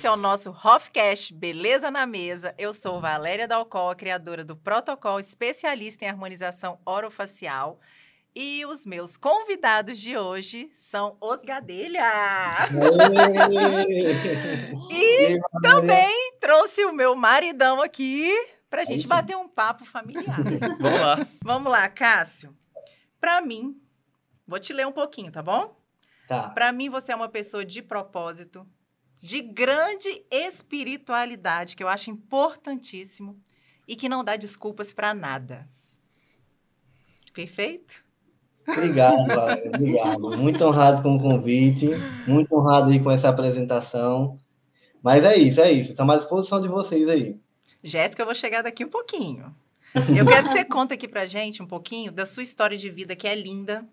Esse é o nosso Hofcast Beleza na Mesa. Eu sou Valéria Dalcol, criadora do protocolo especialista em harmonização orofacial. E os meus convidados de hoje são os Gadelha. e também trouxe o meu maridão aqui para a gente bater um papo familiar. Vamos lá. Vamos lá, Cássio. Para mim, vou te ler um pouquinho, tá bom? Tá. Para mim, você é uma pessoa de propósito, de grande espiritualidade, que eu acho importantíssimo e que não dá desculpas para nada. Perfeito? Obrigado. Obrigado. Muito honrado com o convite, muito honrado aí com essa apresentação. Mas é isso, é isso. Estamos à disposição de vocês aí. Jéssica, eu vou chegar daqui um pouquinho. Eu quero que você conte aqui pra gente um pouquinho da sua história de vida, que é linda.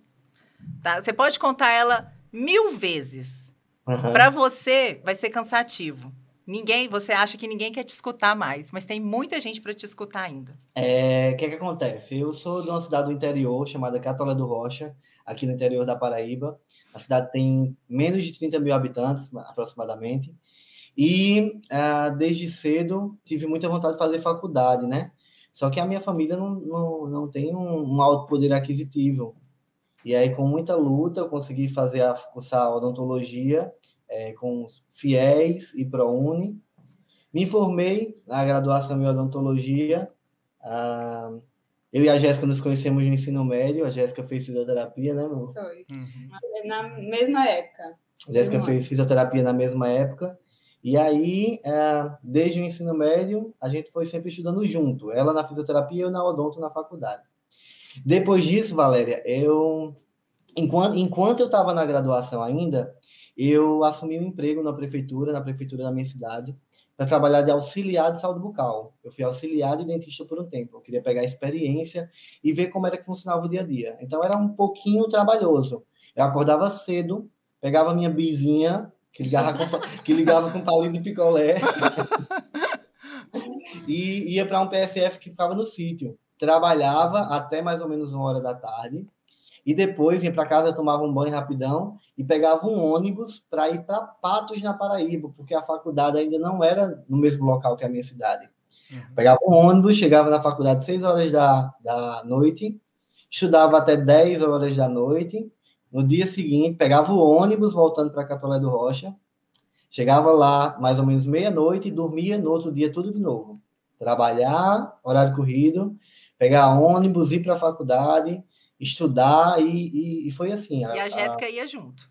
Tá? Você pode contar ela mil vezes. Uhum. Para você, vai ser cansativo. Ninguém, você acha que ninguém quer te escutar mais, mas tem muita gente para te escutar ainda. É, o que, que acontece? Eu sou de uma cidade do interior chamada Catolé do Rocha, aqui no interior da Paraíba. A cidade tem menos de 30 mil habitantes, aproximadamente. E ah, desde cedo tive muita vontade de fazer faculdade, né? Só que a minha família não, não, não tem um, um alto poder aquisitivo. E aí, com muita luta, eu consegui fazer a, cursar odontologia é, com FIES e ProUni. Me formei na graduação em odontologia. Ah, eu e a Jéssica nos conhecemos no ensino médio. A Jéssica fez fisioterapia, né, meu? Foi. Uhum. Na mesma época. A Jéssica fez fisioterapia na mesma época. E aí, é, desde o ensino médio, a gente foi sempre estudando junto. Ela na fisioterapia e eu na odonto na faculdade. Depois disso, Valéria, eu enquanto, enquanto eu estava na graduação ainda, eu assumi um emprego na prefeitura, na prefeitura da minha cidade, para trabalhar de auxiliar de saúde bucal. Eu fui auxiliar de dentista por um tempo. Eu queria pegar experiência e ver como era que funcionava o dia a dia. Então era um pouquinho trabalhoso. Eu acordava cedo, pegava minha bizinha, que ligava com, que ligava com palito de picolé, e ia para um PSF que ficava no sítio trabalhava até mais ou menos uma hora da tarde e depois ia para casa, tomava um banho rapidão e pegava um ônibus para ir para Patos, na Paraíba, porque a faculdade ainda não era no mesmo local que a minha cidade. Uhum. Pegava um ônibus, chegava na faculdade às 6 horas da, da noite, estudava até 10 horas da noite. No dia seguinte, pegava o ônibus voltando para Catolé do Rocha, chegava lá mais ou menos meia-noite e dormia no outro dia tudo de novo. Trabalhar, horário corrido, pegar ônibus, ir para a faculdade, estudar, e, e, e, foi assim. E a, a Jéssica ia junto.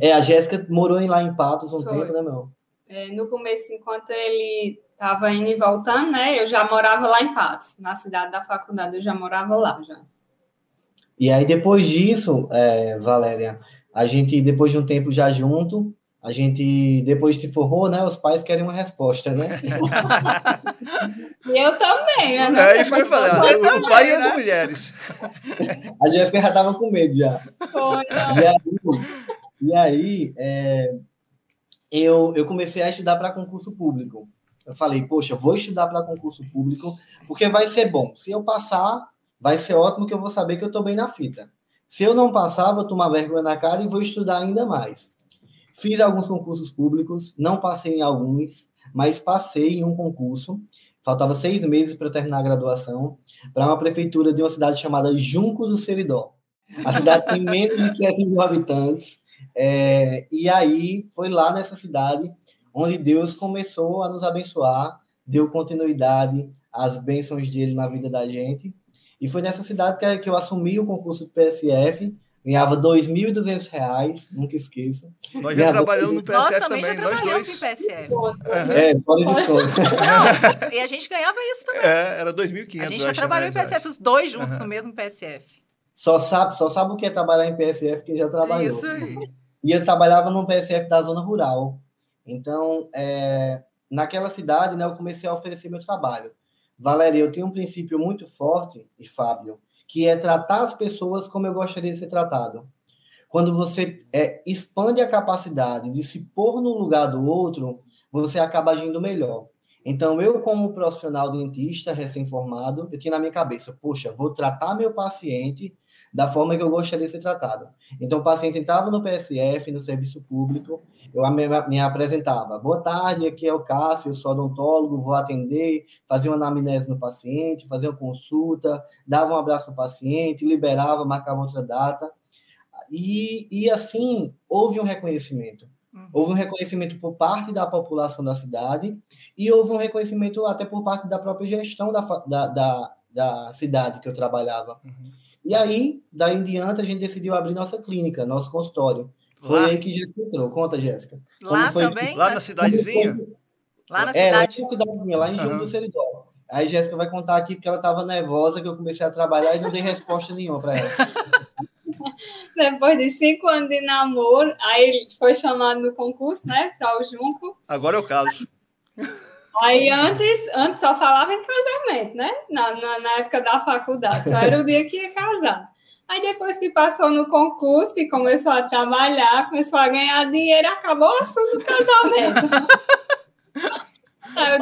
É, a Jéssica morou lá em Patos um foi. tempo, né, meu? É, no começo, enquanto ele estava indo e voltando, né, eu já morava lá em Patos, na cidade da faculdade, eu já morava lá, já. E aí, depois disso, é, Valéria, a gente, depois de um tempo já junto, a gente, depois de formou, né? Os pais querem uma resposta, né? eu também, né? É isso que eu ia falar. O também, pai e as né? mulheres. A Jéssica já estava com medo já. Foi, e aí, e aí é, eu, eu comecei a estudar para concurso público. Eu falei, poxa, vou estudar para concurso público, porque vai ser bom. Se eu passar, vai ser ótimo que eu vou saber que eu estou bem na fita. Se eu não passar, vou tomar vergonha na cara e vou estudar ainda mais. Fiz alguns concursos públicos, não passei em alguns, mas passei em um concurso. Faltava seis meses para terminar a graduação, para uma prefeitura de uma cidade chamada Junco do Seridó. A cidade tem menos de 7 mil habitantes. É, e aí foi lá nessa cidade onde Deus começou a nos abençoar, deu continuidade às bênçãos dele na vida da gente. E foi nessa cidade que, que eu assumi o concurso do PSF Ganhava R$ 2.200, nunca esqueço. Nós já trabalhamos no PSF Nossa, também, já nós dois. Em PSF. É, fora desconto. e a gente ganhava isso também. É, era 2.500. A gente já trabalhou né, em PSF, os dois juntos uhum. no mesmo PSF. Só sabe, só sabe o que é trabalhar em PSF quem já trabalhou. Isso aí. E eu trabalhava no PSF da zona rural. Então, é, naquela cidade, né, eu comecei a oferecer meu trabalho. Valéria, eu tenho um princípio muito forte, e Fábio, que é tratar as pessoas como eu gostaria de ser tratado. Quando você é, expande a capacidade de se pôr no lugar do outro, você acaba agindo melhor. Então, eu, como profissional dentista recém-formado, eu tinha na minha cabeça, poxa, vou tratar meu paciente da forma que eu gostaria de ser tratado. Então, o paciente entrava no PSF, no serviço público, eu me, apresentava. Boa tarde, aqui é o Cássio, eu sou odontólogo, vou atender, fazer uma anamnese no paciente, fazer uma consulta, dava um abraço ao paciente, liberava, marcava outra data. E, e assim, houve um reconhecimento. Uhum. Houve um reconhecimento por parte da população da cidade e houve um reconhecimento até por parte da própria gestão da, da, da, da cidade que eu trabalhava. Uhum. E aí, daí em diante, a gente decidiu abrir nossa clínica, nosso consultório. Foi lá? aí que Jéssica entrou. Conta, Jéssica. Lá foi também? Que... Lá na cidadezinha? Lá na cidade? É, lá na cidadezinha, lá em uhum. do Seridó. Aí Jéssica vai contar aqui porque ela estava nervosa que eu comecei a trabalhar e não dei resposta nenhuma para ela. Depois de cinco anos de namoro, aí ele foi chamado no concurso, né, para o Junco. Agora é o caso. Aí antes, antes só falava em casamento, né? Na, na, na, época da faculdade, só era o dia que ia casar. Aí depois que passou no concurso, que começou a trabalhar, começou a ganhar dinheiro, acabou o assunto do casamento.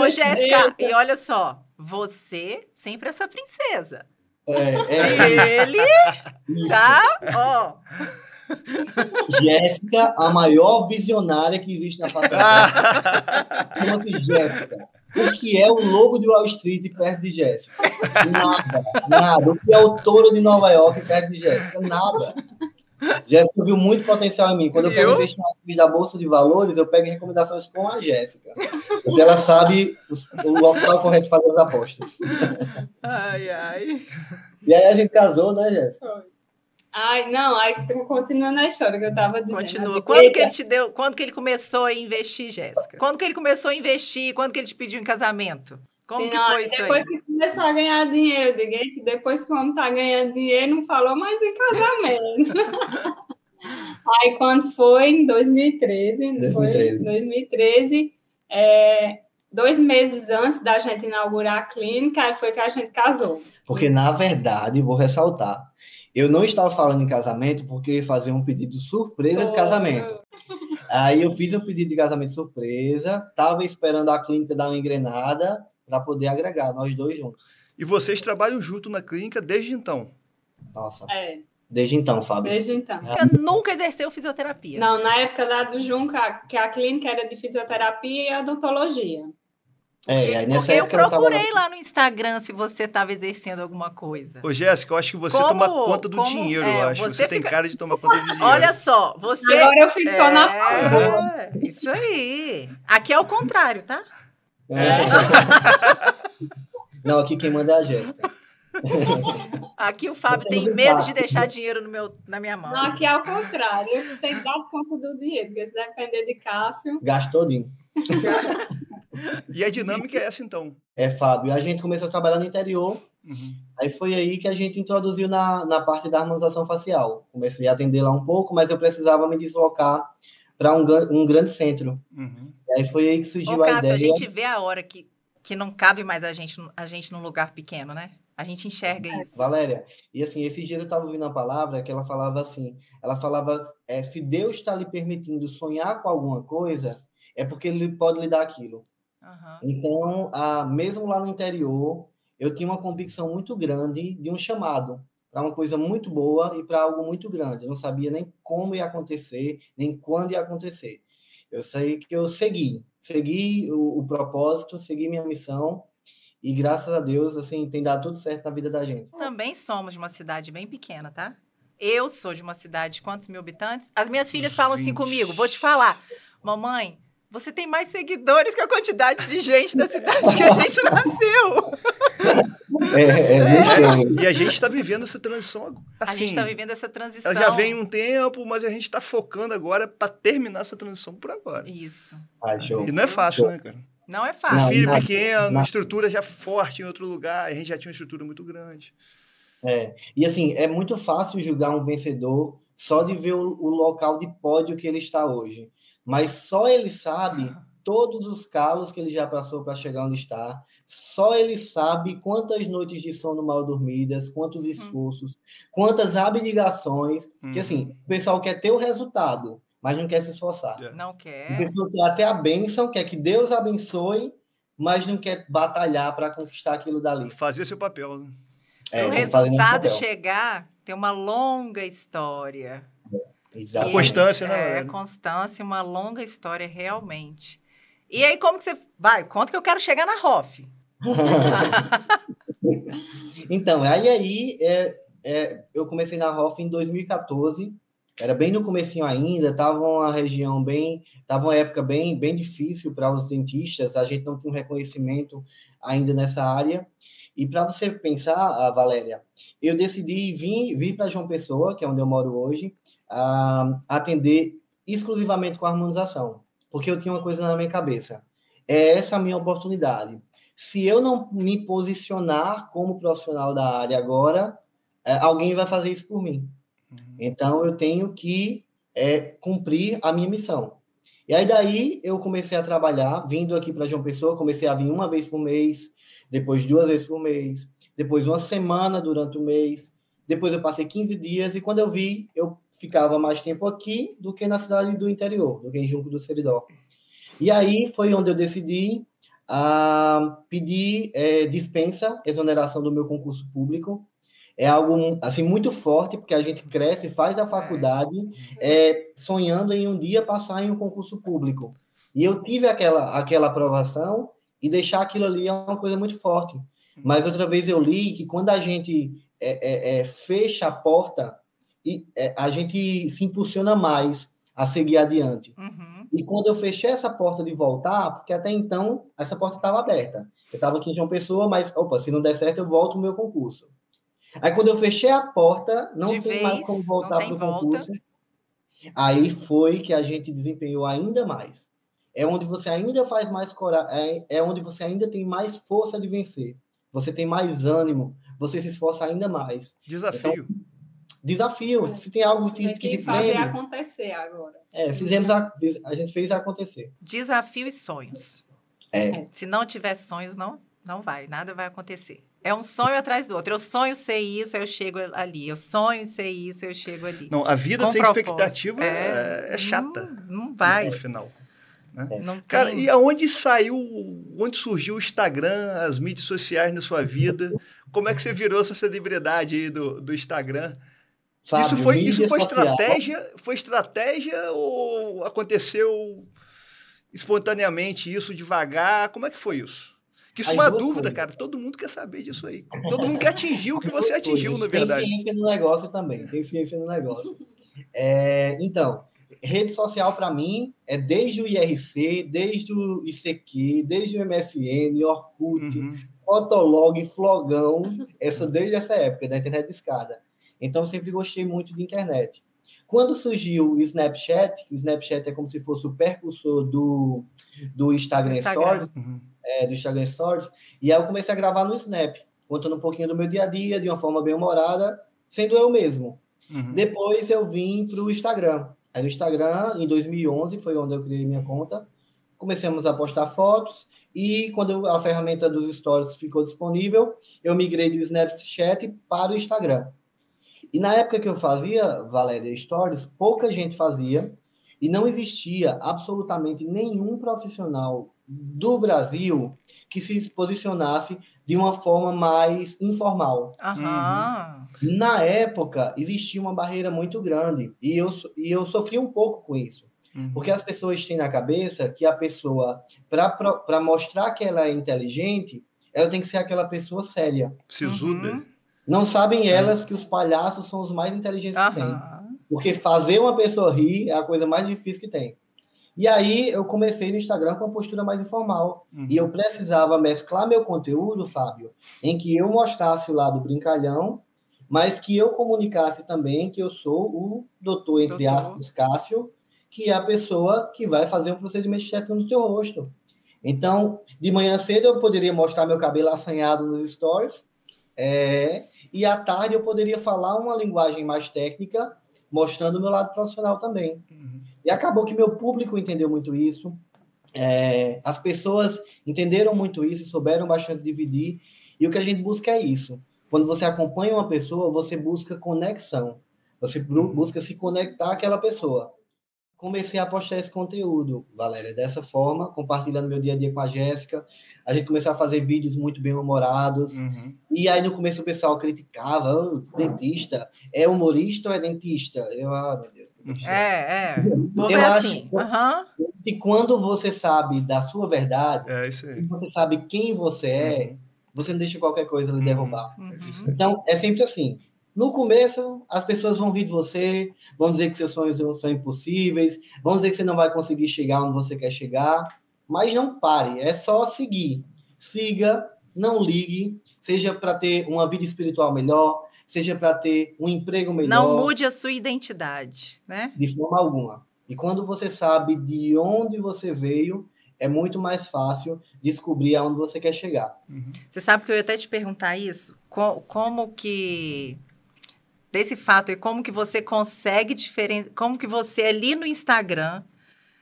Ô, Jéssica, e olha só, você sempre essa princesa. É, é. Ele tá, ó. Jéssica, a maior visionária que existe na face Como assim, Jéssica? O que é o lobo de Wall Street perto de Jéssica? Nada, nada. O que é o touro de Nova York perto de Jéssica? Nada. Jéssica viu muito potencial em mim. Quando eu quero investir na da Bolsa de Valores, eu pego recomendações com a Jéssica. Porque ela sabe o local correto de fazer as apostas. Ai, ai. E aí a gente casou, né, Jéssica? Ai, não, aí continuando a história que eu estava dizendo. Continua. Quando que ele te deu, quando que ele começou a investir, Jéssica? Quando que ele começou a investir? Quando que ele te pediu em casamento? Como Sim, que não, foi isso depois aí? que começou a ganhar dinheiro, eu digo que depois que o homem tá ganhando dinheiro, não falou mais em casamento. aí quando foi em 2013, 2013. foi 2013, é, dois meses antes da gente inaugurar a clínica, foi que a gente casou. Porque, na verdade, vou ressaltar, eu não estava falando em casamento porque eu ia fazer um pedido surpresa de casamento. Aí eu fiz um pedido de casamento surpresa, estava esperando a clínica dar uma engrenada para poder agregar nós dois juntos. E vocês trabalham junto na clínica desde então? Nossa. É. Desde então, Fábio. Desde então. Eu nunca exerceu fisioterapia. Não, na época lá do Junca, que a clínica era de fisioterapia e odontologia. É, aí nessa Porque eu procurei tava... lá no Instagram se você estava exercendo alguma coisa. Ô, Jéssica, eu acho que você como, toma conta do como, dinheiro, é, eu acho. Você, você fica... tem cara de tomar conta do dinheiro. Olha só, você. Agora eu fico é... só na é, Isso aí. Aqui é o contrário, tá? É. Não, aqui quem manda é a Jéssica. Aqui o Fábio tem medo de deixar dinheiro no meu, na minha mão. Não, aqui é o contrário. Eu tenho que dar conta do dinheiro, porque se depender de Cássio. Gastou dinheiro. E a dinâmica é essa, então? É, Fábio. A gente começou a trabalhar no interior. Uhum. Aí foi aí que a gente introduziu na, na parte da harmonização facial. Comecei a atender lá um pouco, mas eu precisava me deslocar para um, um grande centro. Uhum. E aí foi aí que surgiu Ô, a Cássio, ideia. A gente vê a hora que, que não cabe mais a gente, a gente num lugar pequeno, né? A gente enxerga é. isso. Valéria, e assim, esses dias eu estava ouvindo a palavra que ela falava assim: ela falava, é, se Deus está lhe permitindo sonhar com alguma coisa, é porque ele pode lhe dar aquilo. Uhum. Então, a, mesmo lá no interior, eu tinha uma convicção muito grande de um chamado para uma coisa muito boa e para algo muito grande. Eu não sabia nem como ia acontecer, nem quando ia acontecer. Eu sei que eu segui, segui o, o propósito, segui minha missão e graças a Deus, assim, tem dado tudo certo na vida da gente. Também somos de uma cidade bem pequena, tá? Eu sou de uma cidade de quantos mil habitantes? As minhas filhas falam assim comigo, vou te falar, mamãe, você tem mais seguidores que a quantidade de gente da cidade que a gente nasceu. É, é, é. E a gente está vivendo essa transição. Assim, a gente está vivendo essa transição. Ela já vem um tempo, mas a gente está focando agora para terminar essa transição por agora. Isso. Ah, e não é fácil, né, cara? Não é fácil. Não, Filho não, pequeno, não. estrutura já forte em outro lugar, a gente já tinha uma estrutura muito grande. É, e assim, é muito fácil julgar um vencedor só de ver o, o local de pódio que ele está hoje mas só ele sabe todos os calos que ele já passou para chegar onde está. Só ele sabe quantas noites de sono mal dormidas, quantos hum. esforços, quantas abnegações. Hum. Que assim, o pessoal quer ter o resultado, mas não quer se esforçar. É. Não quer. O pessoal quer até a bênção, quer que Deus abençoe, mas não quer batalhar para conquistar aquilo dali. Fazer seu papel. Né? É, o resultado chegar, Tem uma longa história. Exato. A constância, né? É, constância, uma longa história, realmente. E aí, como que você. Vai, conta que eu quero chegar na ROF. então, aí, aí é, é, eu comecei na ROF em 2014. Era bem no comecinho ainda, estava uma região bem, estava uma época bem, bem difícil para os dentistas, a gente não tinha um reconhecimento ainda nessa área. E para você pensar, Valéria, eu decidi vir, vir para João Pessoa, que é onde eu moro hoje, a atender exclusivamente com harmonização, porque eu tinha uma coisa na minha cabeça. É essa a minha oportunidade. Se eu não me posicionar como profissional da área agora, é, alguém vai fazer isso por mim. Uhum. Então eu tenho que é, cumprir a minha missão. E aí daí eu comecei a trabalhar, vindo aqui para João Pessoa, comecei a vir uma vez por mês, depois duas vezes por mês, depois uma semana durante o mês, depois eu passei 15 dias e quando eu vi, eu ficava mais tempo aqui do que na cidade do interior, do que em Junco do Seridó. E aí foi onde eu decidi a pedir é, dispensa, exoneração do meu concurso público. É algo assim muito forte, porque a gente cresce, faz a faculdade, é, sonhando em um dia passar em um concurso público. E eu tive aquela, aquela aprovação, e deixar aquilo ali é uma coisa muito forte. Mas outra vez eu li que quando a gente é, é, é fecha a porta, e, é, a gente se impulsiona mais a seguir adiante. Uhum. E quando eu fechei essa porta de voltar, porque até então essa porta estava aberta. Eu estava aqui em João Pessoa, mas, opa, se não der certo, eu volto o meu concurso. Aí quando eu fechei a porta, não de tem vez, mais como voltar para o concurso. Aí foi que a gente desempenhou ainda mais. É onde você ainda faz mais coragem, é, é onde você ainda tem mais força de vencer. Você tem mais ânimo, você se esforça ainda mais. Desafio. Então, desafio. É. Se tem algo que, que, que te fazer prende, acontecer agora. É, fizemos a, a gente fez acontecer. Desafio e sonhos. É. Se não tiver sonhos, não, não vai, nada vai acontecer. É um sonho atrás do outro. Eu sonho ser isso, eu chego ali. Eu sonho ser isso, eu chego ali. Não, a vida Com sem propósito. expectativa é, é, é chata. Não, não vai. No final. Né? Não Cara, tem... e aonde saiu, onde surgiu o Instagram, as mídias sociais na sua vida? Como é que você virou essa celebridade aí do, do Instagram? Fábio, isso foi, isso foi estratégia? Foi estratégia ou aconteceu espontaneamente isso devagar? Como é que foi isso? Que isso é uma dúvida, coisas. cara. Todo mundo quer saber disso aí. Todo mundo quer atingir o que você atingiu, na verdade. Tem ciência no negócio também. Tem ciência no negócio. É, então, rede social para mim é desde o IRC, desde o ICQ, desde o MSN, Orkut, uhum. Fotolog, Flogão, essa desde essa época da internet de escada. Então, eu sempre gostei muito de internet. Quando surgiu o Snapchat, o Snapchat é como se fosse o percursor do, do Instagram, Instagram. Stories, uhum. é, do Instagram Stories, e aí eu comecei a gravar no Snap, contando um pouquinho do meu dia a dia, de uma forma bem humorada, sendo eu mesmo. Uhum. Depois eu vim para o Instagram. Aí no Instagram, em 2011, foi onde eu criei minha conta. Começamos a postar fotos e quando a ferramenta dos stories ficou disponível, eu migrei do Snapchat para o Instagram. E na época que eu fazia Valéria Stories, pouca gente fazia e não existia absolutamente nenhum profissional do Brasil que se posicionasse de uma forma mais informal. Uhum. Na época, existia uma barreira muito grande e eu, e eu sofri um pouco com isso. Uhum. Porque as pessoas têm na cabeça que a pessoa, para mostrar que ela é inteligente, ela tem que ser aquela pessoa séria. Sisuda. Uhum. Não sabem elas que os palhaços são os mais inteligentes que tem. Porque fazer uma pessoa rir é a coisa mais difícil que tem. E aí eu comecei no Instagram com uma postura mais informal. Uhum. E eu precisava mesclar meu conteúdo, Fábio, em que eu mostrasse o lado brincalhão, mas que eu comunicasse também que eu sou o doutor, entre doutor. aspas, Cássio, que é a pessoa que vai fazer um procedimento estético no teu rosto. Então, de manhã cedo eu poderia mostrar meu cabelo assanhado nos stories, é, e à tarde eu poderia falar uma linguagem mais técnica, mostrando o meu lado profissional também. Uhum. E acabou que meu público entendeu muito isso, é, as pessoas entenderam muito isso, souberam bastante dividir, e o que a gente busca é isso. Quando você acompanha uma pessoa, você busca conexão, você busca se conectar àquela pessoa. comecei a postar esse conteúdo, Valéria, dessa forma, compartilhando meu dia a dia com a Jéssica. A gente começou a fazer vídeos muito bem humorados. Uhum. E aí, no começo, o pessoal criticava: oh, dentista, é humorista ou é dentista? Eu, ah, meu Deus. É, é. Eu acho assim. uhum. que quando você sabe da sua verdade, é isso aí. você sabe quem você é, uhum. você não deixa qualquer coisa lhe derrubar. Uhum. Então, é sempre assim. No começo, as pessoas vão rir de você, vão dizer que seus sonhos são impossíveis, vão dizer que você não vai conseguir chegar onde você quer chegar, mas não pare, é só seguir. Siga, não ligue, seja para ter uma vida espiritual melhor, seja para ter um emprego melhor. Não mude a sua identidade, né? De forma alguma. E quando você sabe de onde você veio, é muito mais fácil descobrir aonde você quer chegar. Uhum. Você sabe que eu ia até te perguntar isso? Como que desse fato e como que você consegue diferenciar, como que você ali no Instagram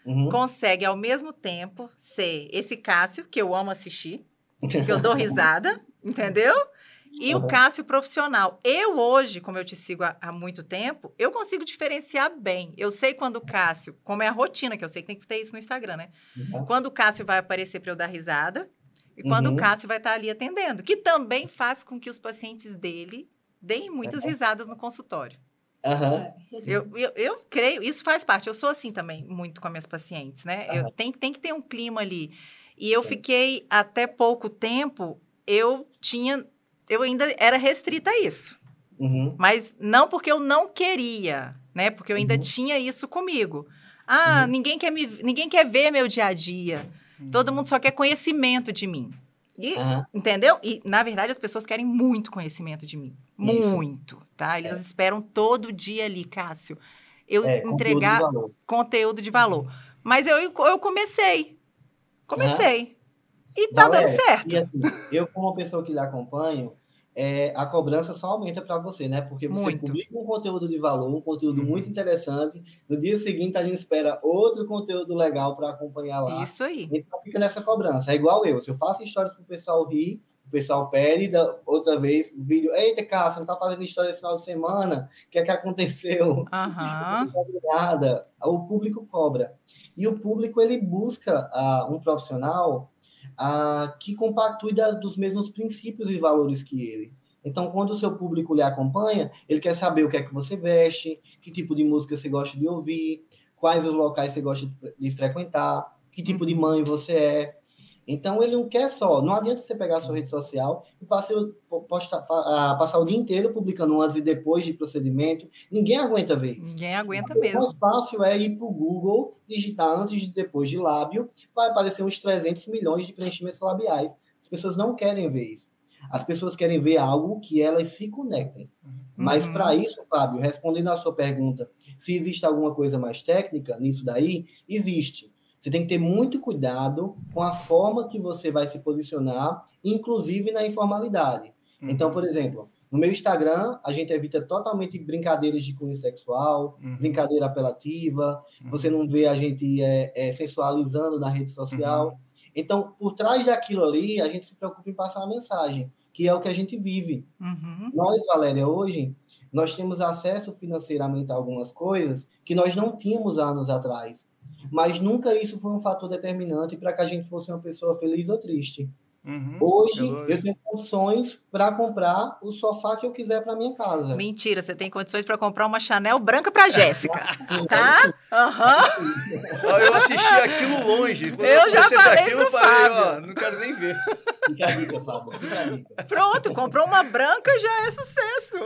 uhum. consegue ao mesmo tempo ser esse Cássio que eu amo assistir, que eu dou risada, entendeu? E uhum. o Cássio profissional. Eu hoje, como eu te sigo há, há, muito tempo, eu consigo diferenciar bem. Eu sei quando o Cássio, como é a rotina, que eu sei que tem que ter isso no Instagram, né? Uhum. Quando o Cássio vai aparecer para eu dar risada e quando uhum. o Cássio vai estar ali atendendo, que também faz com que os pacientes dele deem muitas risadas no consultório. Uhum. Eu, eu, eu, creio, isso faz parte. Eu sou assim também, muito com as minhas pacientes, né? Uhum. Eu, tem, tem que ter um clima ali. E eu fiquei até pouco tempo, eu tinha, eu ainda era restrita a isso. Uhum. Mas não porque eu não queria, né? Porque eu ainda uhum. tinha isso comigo. Ah, uhum. ninguém, quer me, ninguém quer ver meu dia a dia. Todo uhum. mundo só quer conhecimento de mim. E, uhum. Entendeu? E, na verdade, as pessoas querem muito conhecimento de mim. Isso. Muito, tá? Eles é. esperam todo dia ali, Cássio, eu é, entregar conteúdo de, conteúdo de valor. Mas eu, eu comecei. Comecei. E tá dando certo. E assim, eu, como pessoa que lhe acompanho, é, a cobrança só aumenta para você, né? Porque você muito. publica um conteúdo de valor, um conteúdo uhum. muito interessante. No dia seguinte, a gente espera outro conteúdo legal para acompanhar lá. Isso aí. Então fica nessa cobrança. É igual eu. Se eu faço histórias para o pessoal rir, o pessoal pede da, outra vez o vídeo. Eita, Cássio, não tá fazendo história esse final de semana? O que é que aconteceu? Uhum. nada. O público cobra. E o público, ele busca uh, um profissional ah, que compactue das, dos mesmos princípios e valores que ele. Então, quando o seu público lhe acompanha, ele quer saber o que é que você veste, que tipo de música você gosta de ouvir, quais os locais você gosta de frequentar, que tipo de mãe você é, então ele não quer só, não adianta você pegar a sua rede social e passar, postar, passar o dia inteiro publicando um antes e depois de procedimento. Ninguém aguenta ver isso. Ninguém aguenta mesmo. O mais fácil é ir para o Google, digitar antes e depois de lábio, vai aparecer uns 300 milhões de preenchimentos labiais. As pessoas não querem ver isso. As pessoas querem ver algo que elas se conectem. Uhum. Mas para isso, Fábio, respondendo à sua pergunta, se existe alguma coisa mais técnica nisso daí, existe. Você tem que ter muito cuidado com a forma que você vai se posicionar, inclusive na informalidade. Uhum. Então, por exemplo, no meu Instagram, a gente evita totalmente brincadeiras de cunho sexual, uhum. brincadeira apelativa, uhum. você não vê a gente é, é, sensualizando na rede social. Uhum. Então, por trás daquilo ali, a gente se preocupa em passar uma mensagem, que é o que a gente vive. Uhum. Nós, Valéria, hoje, nós temos acesso financeiramente a algumas coisas que nós não tínhamos anos atrás mas nunca isso foi um fator determinante para que a gente fosse uma pessoa feliz ou triste. Uhum, Hoje eu tenho condições para comprar o sofá que eu quiser para minha casa. Mentira, você tem condições para comprar uma Chanel branca para Jéssica, tá? Uhum. Eu assisti aquilo longe. Quando eu já falei aquilo, pro falei, ó, não quero nem ver. Fica a dica, Fábio. Fica a dica. Pronto, comprou uma branca já é sucesso.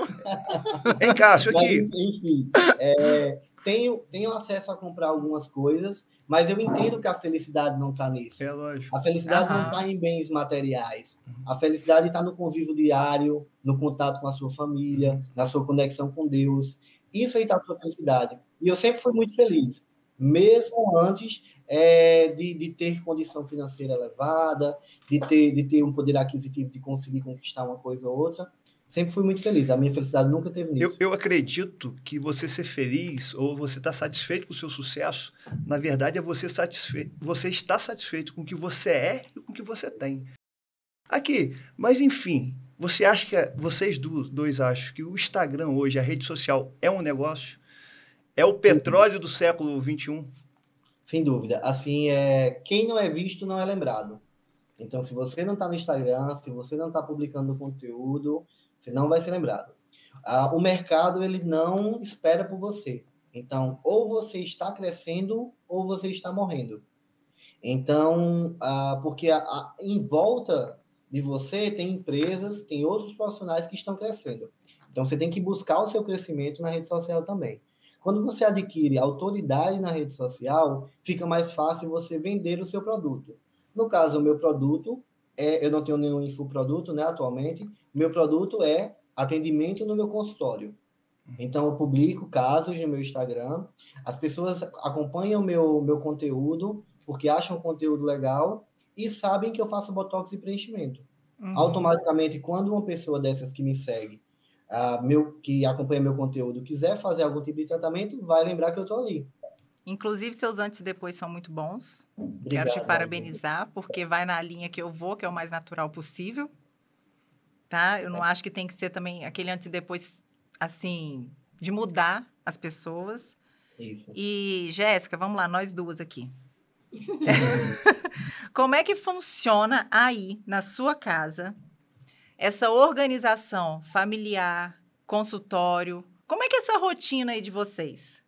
Hein, Cássio, aqui. Mas, enfim, é, tenho, tenho acesso a comprar algumas coisas, mas eu entendo que a felicidade não está nisso. É lógico. A felicidade uhum. não está em bens materiais. A felicidade está no convívio diário, no contato com a sua família, na sua conexão com Deus. Isso aí está a sua felicidade. E eu sempre fui muito feliz, mesmo antes é, de, de ter condição financeira elevada, de ter, de ter um poder aquisitivo de conseguir conquistar uma coisa ou outra sempre fui muito feliz. A minha felicidade nunca teve nisso. Eu, eu acredito que você ser feliz ou você estar tá satisfeito com o seu sucesso, na verdade é você satisfeito, você está satisfeito com o que você é e com o que você tem. Aqui, mas enfim, você acha que vocês dois acham que o Instagram hoje, a rede social, é um negócio? É o petróleo do século XXI? Sem dúvida. Assim, é quem não é visto não é lembrado. Então, se você não está no Instagram, se você não está publicando conteúdo, você não vai ser lembrado. Ah, o mercado ele não espera por você. Então, ou você está crescendo ou você está morrendo. Então, ah, porque a, a, em volta de você tem empresas, tem outros profissionais que estão crescendo. Então, você tem que buscar o seu crescimento na rede social também. Quando você adquire autoridade na rede social, fica mais fácil você vender o seu produto. No caso, o meu produto, é, eu não tenho nenhum infoproduto né, atualmente, meu produto é atendimento no meu consultório. Então, eu publico casos no meu Instagram, as pessoas acompanham o meu, meu conteúdo, porque acham o conteúdo legal e sabem que eu faço botox e preenchimento. Uhum. Automaticamente, quando uma pessoa dessas que me segue, uh, meu, que acompanha meu conteúdo, quiser fazer algum tipo de tratamento, vai lembrar que eu estou ali. Inclusive, seus antes e depois são muito bons. Obrigado, Quero te parabenizar, porque vai na linha que eu vou, que é o mais natural possível. Tá? Eu não é. acho que tem que ser também aquele antes e depois, assim, de mudar as pessoas. Isso. E, Jéssica, vamos lá, nós duas aqui. Como é que funciona aí, na sua casa, essa organização familiar, consultório? Como é que é essa rotina aí de vocês?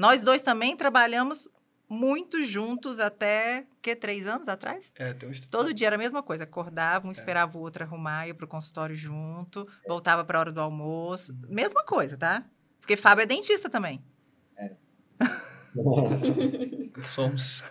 Nós dois também trabalhamos muito juntos até, que, três anos atrás? É, tem um... Todo dia era a mesma coisa. Acordava, um é. esperava o outro arrumar, ia pro consultório junto, voltava para a hora do almoço. Uhum. Mesma coisa, tá? Porque Fábio é dentista também. É. Somos.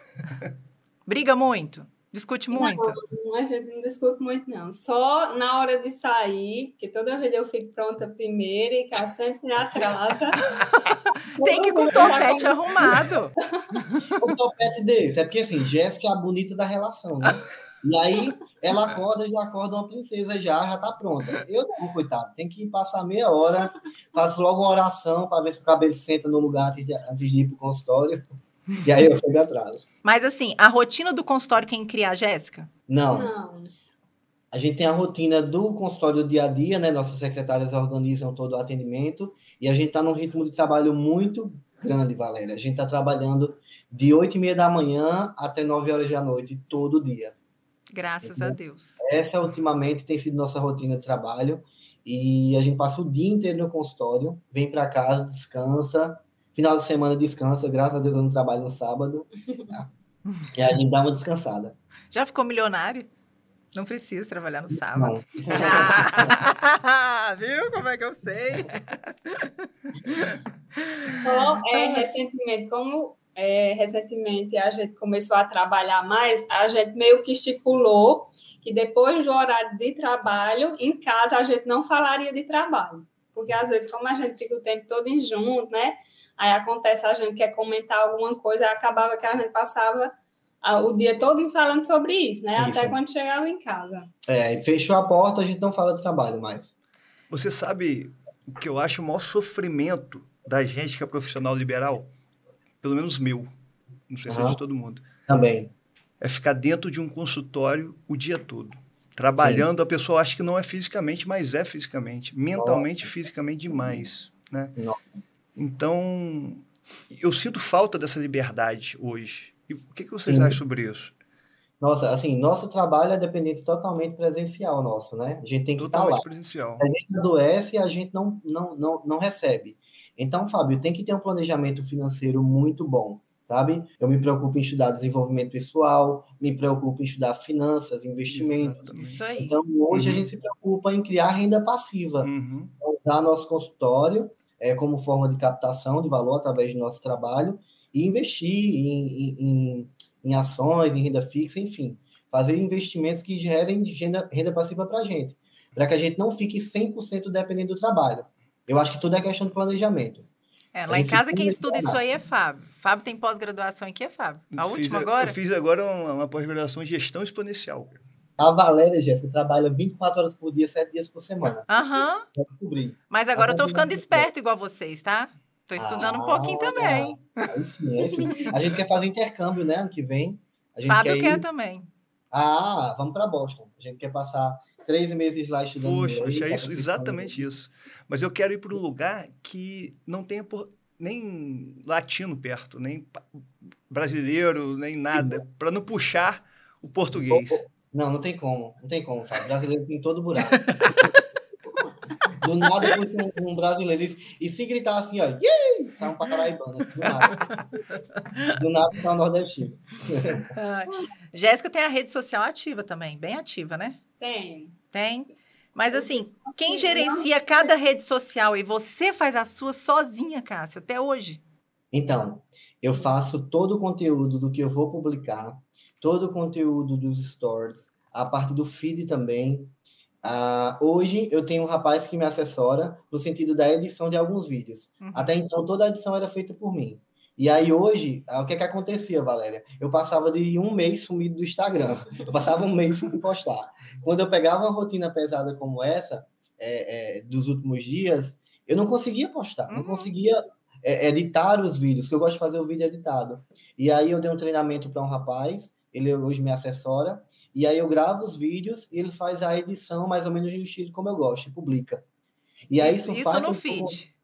Briga muito? Discute muito? Não, a gente não discute muito, não. Só na hora de sair, porque toda vez eu fico pronta primeiro e cá sempre me atrasa. Tem que ir com o topete arrumado. o topete desse. É porque, assim, Jéssica é a bonita da relação, né? E aí, ela acorda, já acorda uma princesa já, já tá pronta. Eu não, coitado, tem que passar meia hora, faço logo uma oração para ver se o cabelo senta no lugar antes de, antes de ir pro consultório. E aí eu fui atrás. Mas assim, a rotina do consultório quem cria a Jéssica? Não. Não. A gente tem a rotina do consultório dia a dia, né? Nossas secretárias organizam todo o atendimento e a gente está num ritmo de trabalho muito grande, Valéria. A gente está trabalhando de 8 e meia da manhã até 9 horas da noite, todo dia. Graças então, a Deus. Essa, ultimamente, tem sido nossa rotina de trabalho. E a gente passa o dia inteiro no consultório, vem para casa, descansa, Final de semana descansa, graças a Deus eu não trabalho no sábado. Tá? E a gente dá uma descansada. Já ficou milionário? Não precisa trabalhar no sábado. Não. Já! Viu como é que eu sei? Bom, é, recentemente, como é, recentemente a gente começou a trabalhar mais, a gente meio que estipulou que depois do horário de trabalho, em casa a gente não falaria de trabalho. Porque às vezes, como a gente fica o tempo todo em junto, né? Aí acontece, a gente quer comentar alguma coisa, acabava que a gente passava o dia todo falando sobre isso, né? Isso. Até quando chegava em casa. É, e fechou a porta, a gente não fala de trabalho mais. Você sabe o que eu acho o maior sofrimento da gente que é profissional liberal? Pelo menos meu. Não sei se é de todo mundo. Também. É ficar dentro de um consultório o dia todo. Trabalhando, Sim. a pessoa acha que não é fisicamente, mas é fisicamente. Mentalmente, Nossa. fisicamente demais. Né? Nossa. Então, eu sinto falta dessa liberdade hoje. E o que, que vocês Sim. acham sobre isso? Nossa, assim, nosso trabalho é dependente totalmente presencial nosso, né? A gente tem que estar lá. presencial. A gente adoece e a gente não, não, não, não recebe. Então, Fábio, tem que ter um planejamento financeiro muito bom, sabe? Eu me preocupo em estudar desenvolvimento pessoal, me preocupo em estudar finanças, investimento. Isso aí. Então, hoje uhum. a gente se preocupa em criar renda passiva. Uhum. Então, dar nosso consultório é, como forma de captação de valor através do nosso trabalho e investir em, em, em ações, em renda fixa, enfim, fazer investimentos que gerem renda, renda passiva para a gente, para que a gente não fique 100% dependendo do trabalho. Eu acho que tudo é questão de planejamento. É, lá em casa quem estuda isso aí é Fábio. Fábio tem pós-graduação aqui é Fábio. A última fiz, agora? Eu fiz agora uma, uma pós-graduação em gestão exponencial. A Valéria, Jéssica, trabalha 24 horas por dia, 7 dias por semana. Aham. Uhum. Mas agora eu tô ficando esperto igual vocês, tá? Tô estudando ah, um pouquinho também. Sim, sim. A gente quer fazer intercâmbio, né? Ano que vem. A gente Fábio quer, quer ir... também. Ah, vamos para Boston. A gente quer passar três meses lá estudando. Poxa, inglês, é isso, exatamente isso. Mas eu quero ir para um lugar que não tenha nem latino perto, nem brasileiro, nem nada, para não puxar o português. Não, não tem como, não tem como, sabe? Brasileiro tem todo buraco. Do nada fosse um, um brasileiro. E se gritar assim, ó, Yee! sai um paraibano, assim, do nada. Do nada sai um nordestino. Jéssica tem a rede social ativa também, bem ativa, né? Tem. Tem. Mas assim, quem gerencia cada rede social e você faz a sua sozinha, Cássio, até hoje? Então, eu faço todo o conteúdo do que eu vou publicar, todo o conteúdo dos stories, a parte do feed também, Uh, hoje eu tenho um rapaz que me assessora no sentido da edição de alguns vídeos. Uhum. Até então toda a edição era feita por mim. E aí hoje, uh, o que é que acontecia, Valéria? Eu passava de um mês sumido do Instagram. Eu passava um mês sem postar. Quando eu pegava uma rotina pesada como essa, é, é, dos últimos dias, eu não conseguia postar, uhum. não conseguia é, editar os vídeos, que eu gosto de fazer o vídeo editado. E aí eu dei um treinamento para um rapaz, ele hoje me assessora, e aí eu gravo os vídeos e ele faz a edição mais ou menos no estilo como eu gosto, e publica. E aí isso, isso faz no feed.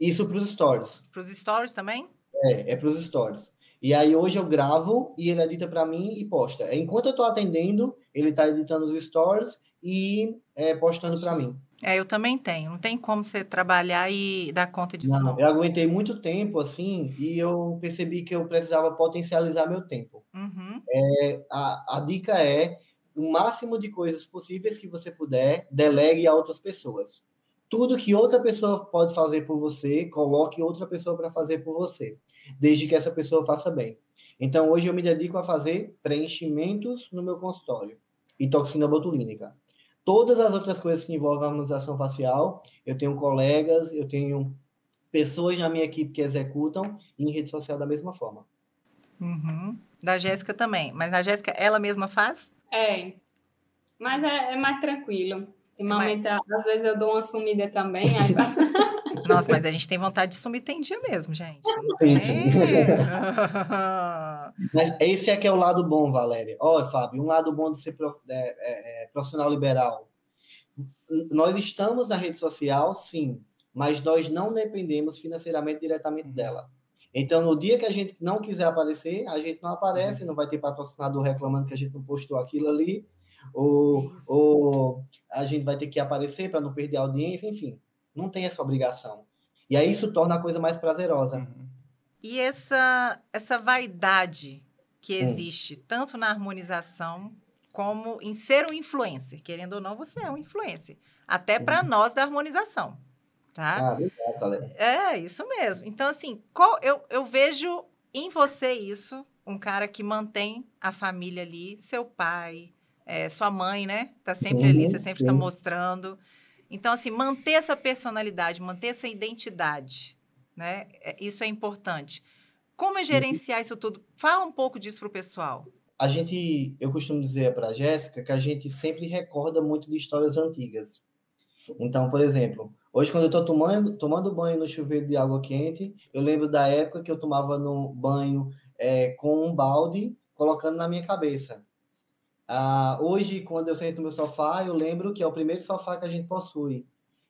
Isso para os stories. Para os stories também? É, é para os stories. E aí hoje eu gravo e ele edita para mim e posta. Enquanto eu estou atendendo, ele está editando os stories e é, postando para mim. É, eu também tenho. Não tem como você trabalhar e dar conta disso. Não, não, eu aguentei muito tempo assim e eu percebi que eu precisava potencializar meu tempo. Uhum. É, a, a dica é o máximo de coisas possíveis que você puder, delegue a outras pessoas. Tudo que outra pessoa pode fazer por você, coloque outra pessoa para fazer por você, desde que essa pessoa faça bem. Então, hoje eu me dedico a fazer preenchimentos no meu consultório e toxina botulínica. Todas as outras coisas que envolvem a harmonização facial, eu tenho colegas, eu tenho pessoas na minha equipe que executam e em rede social da mesma forma. Uhum. Da Jéssica também. Mas a Jéssica, ela mesma faz? É. Mas é, é mais tranquilo. Ultimamente, é mais... às vezes eu dou uma sumida também. Aí... Nossa, mas a gente tem vontade de sumir tem dia mesmo, gente. mas esse é que é o lado bom, Valéria. Olha, Fábio, um lado bom de ser prof... é, é, é, profissional liberal. Nós estamos na rede social, sim, mas nós não dependemos financeiramente diretamente uhum. dela. Então, no dia que a gente não quiser aparecer, a gente não aparece, uhum. não vai ter patrocinador reclamando que a gente não postou aquilo ali, ou, ou a gente vai ter que aparecer para não perder a audiência, enfim, não tem essa obrigação. E aí isso torna a coisa mais prazerosa. Uhum. E essa, essa vaidade que hum. existe hum. tanto na harmonização como em ser um influencer, querendo ou não, você é um influencer, até para nós da harmonização tá? Ah, É, isso mesmo. Então, assim, qual, eu, eu vejo em você isso, um cara que mantém a família ali, seu pai, é, sua mãe, né? Tá sempre ali, você sempre está mostrando. Então, assim, manter essa personalidade, manter essa identidade, né? É, isso é importante. Como é gerenciar isso tudo? Fala um pouco disso para o pessoal. A gente, eu costumo dizer para a Jéssica que a gente sempre recorda muito de histórias antigas. Então, por exemplo, Hoje, quando eu estou tomando, tomando banho no chuveiro de água quente, eu lembro da época que eu tomava no banho é, com um balde, colocando na minha cabeça. Ah, hoje, quando eu sento no meu sofá, eu lembro que é o primeiro sofá que a gente possui.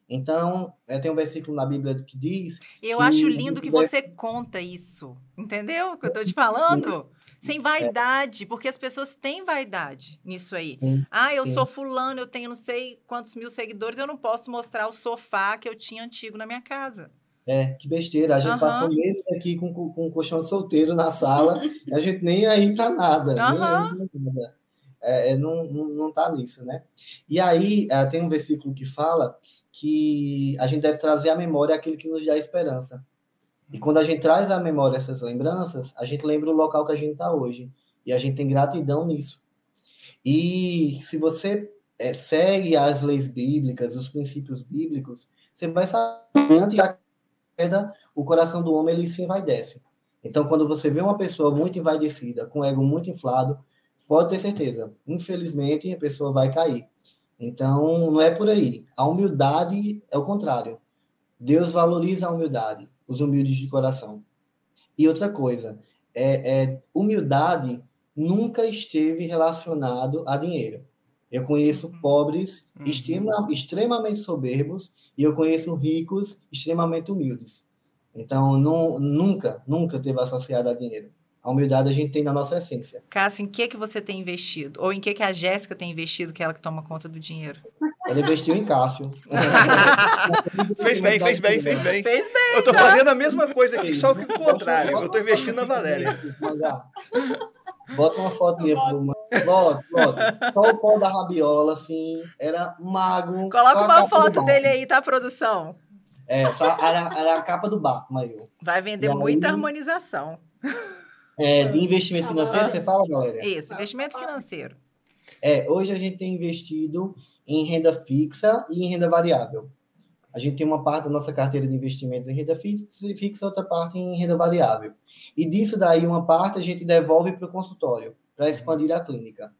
Então, é, tem um versículo na Bíblia que diz. Eu que acho lindo que você conta isso. Entendeu o que eu estou te falando? Sem é. vaidade, porque as pessoas têm vaidade nisso aí. Sim, ah, eu sim. sou fulano, eu tenho não sei quantos mil seguidores, eu não posso mostrar o sofá que eu tinha antigo na minha casa. É, que besteira. A gente uhum. passou meses aqui com, com, com um colchão solteiro na sala, a gente nem aí para nada. Uhum. nada. É, é, não, não, não tá nisso, né? E aí, é, tem um versículo que fala que a gente deve trazer à memória aquilo que nos dá esperança. E quando a gente traz à memória essas lembranças, a gente lembra o local que a gente está hoje. E a gente tem gratidão nisso. E se você é, segue as leis bíblicas, os princípios bíblicos, você vai saber antes da queda, o coração do homem ele se envaidece. Então, quando você vê uma pessoa muito envaidecida, com ego muito inflado, pode ter certeza, infelizmente a pessoa vai cair. Então, não é por aí. A humildade é o contrário. Deus valoriza a humildade os humildes de coração. E outra coisa, é, é, humildade nunca esteve relacionado a dinheiro. Eu conheço uhum. pobres uhum. extrema, extremamente soberbos e eu conheço ricos extremamente humildes. Então, não, nunca, nunca teve associado a dinheiro. A humildade a gente tem na nossa essência. Cássio, em que que você tem investido? Ou em que que a Jéssica tem investido, que é ela que toma conta do dinheiro? Ela investiu em Cássio. fez bem, fez bem, fez bem. Fez bem. Eu tô fazendo a mesma coisa aqui, só que o contrário. Eu tô investindo na Valéria. Bota uma foto minha pro Bota, bota. Só o pó da rabiola, assim, era mago. Coloca uma foto dele aí, tá, produção? É, só era, era a capa do Batman. Eu. Vai vender aí, muita harmonização. É, de investimento financeiro, você fala, galera? Isso, investimento financeiro. É, hoje a gente tem investido em renda fixa e em renda variável. A gente tem uma parte da nossa carteira de investimentos em renda fixa, outra parte em renda variável. E disso daí, uma parte a gente devolve para o consultório, para expandir a clínica.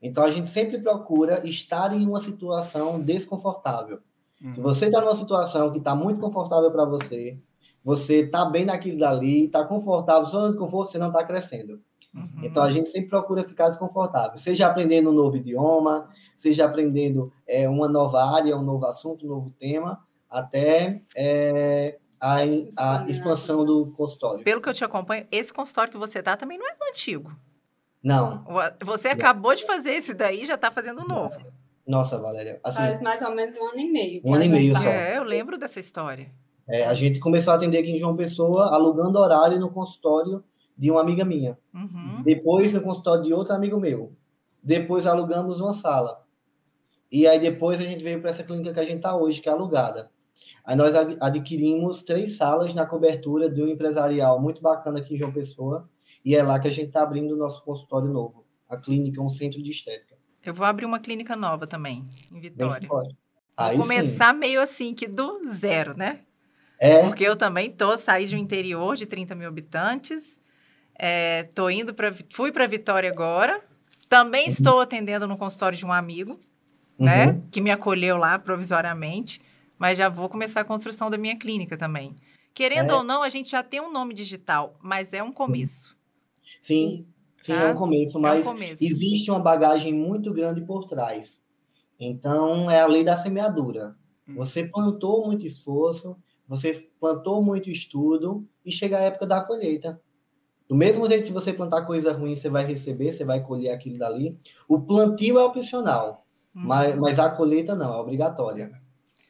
Então, a gente sempre procura estar em uma situação desconfortável. Uhum. Se você está numa situação que está muito confortável para você, você está bem naquilo dali, está confortável, só de conforto, você não está crescendo. Uhum. Então a gente sempre procura ficar desconfortável, seja aprendendo um novo idioma, seja aprendendo é, uma nova área, um novo assunto, um novo tema, até é, a, a expansão do consultório. Pelo que eu te acompanho, esse consultório que você está também não é antigo. Não. Você acabou de fazer esse daí já está fazendo um novo. Nossa, Valéria. Assim, Faz mais ou menos um ano e meio. Um ano e meio só. É, eu lembro dessa história. É, a gente começou a atender aqui em João Pessoa, alugando horário no consultório de uma amiga minha. Uhum. Depois no consultório de outro amigo meu. Depois alugamos uma sala. E aí depois a gente veio para essa clínica que a gente está hoje, que é alugada. Aí nós adquirimos três salas na cobertura de um empresarial muito bacana aqui em João Pessoa. E é lá que a gente está abrindo o nosso consultório novo. A clínica, um centro de estética. Eu vou abrir uma clínica nova também, em Vitória. Vou começar sim. meio assim, que do zero, né? É. Porque eu também tô, saí de um interior de 30 mil habitantes, é, tô indo para, fui para Vitória agora, também uhum. estou atendendo no consultório de um amigo, né, uhum. né, que me acolheu lá provisoriamente, mas já vou começar a construção da minha clínica também. Querendo é. ou não, a gente já tem um nome digital, mas é um começo. Sim, sim, tá? é um começo, mas é um começo. existe uma bagagem muito grande por trás. Então, é a lei da semeadura. Hum. Você plantou muito esforço, você plantou muito estudo e chega a época da colheita. Do mesmo jeito que você plantar coisa ruim, você vai receber, você vai colher aquilo dali. O plantio é opcional, hum. mas, mas a colheita não, é obrigatória.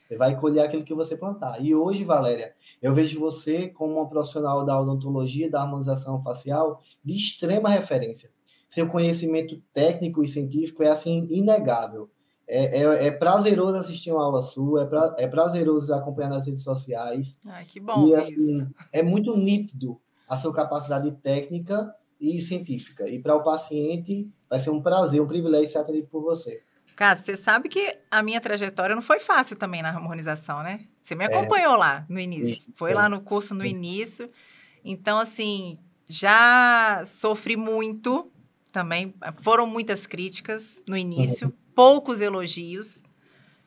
Você vai colher aquilo que você plantar. E hoje, Valéria, eu vejo você como uma profissional da odontologia, da harmonização facial, de extrema referência. Seu conhecimento técnico e científico é assim inegável. É, é, é, prazeroso assistir uma aula sua, é, pra, é prazeroso acompanhar nas redes sociais. Ai, que bom. E, assim, é muito nítido a sua capacidade técnica e científica. E para o paciente vai ser um prazer, um privilégio ser atendido por você. Cássio, você sabe que a minha trajetória não foi fácil também na harmonização, né? Você me é. acompanhou é, lá no início. Foi lá no curso no início. Então, assim, já sofri muito também. Foram muitas críticas no início. Uhum poucos elogios,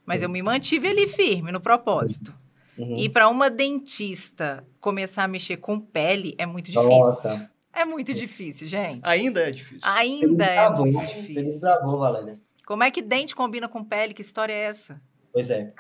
mas eu me mantive ali firme no propósito. Uhum. E para uma dentista começar a mexer com pele é muito difícil. Nossa. É muito difícil, gente. Ainda é difícil. Ainda é muito difícil. Você travou, Valéria. Como é que dente combina com pele? Que história é essa? Pois é.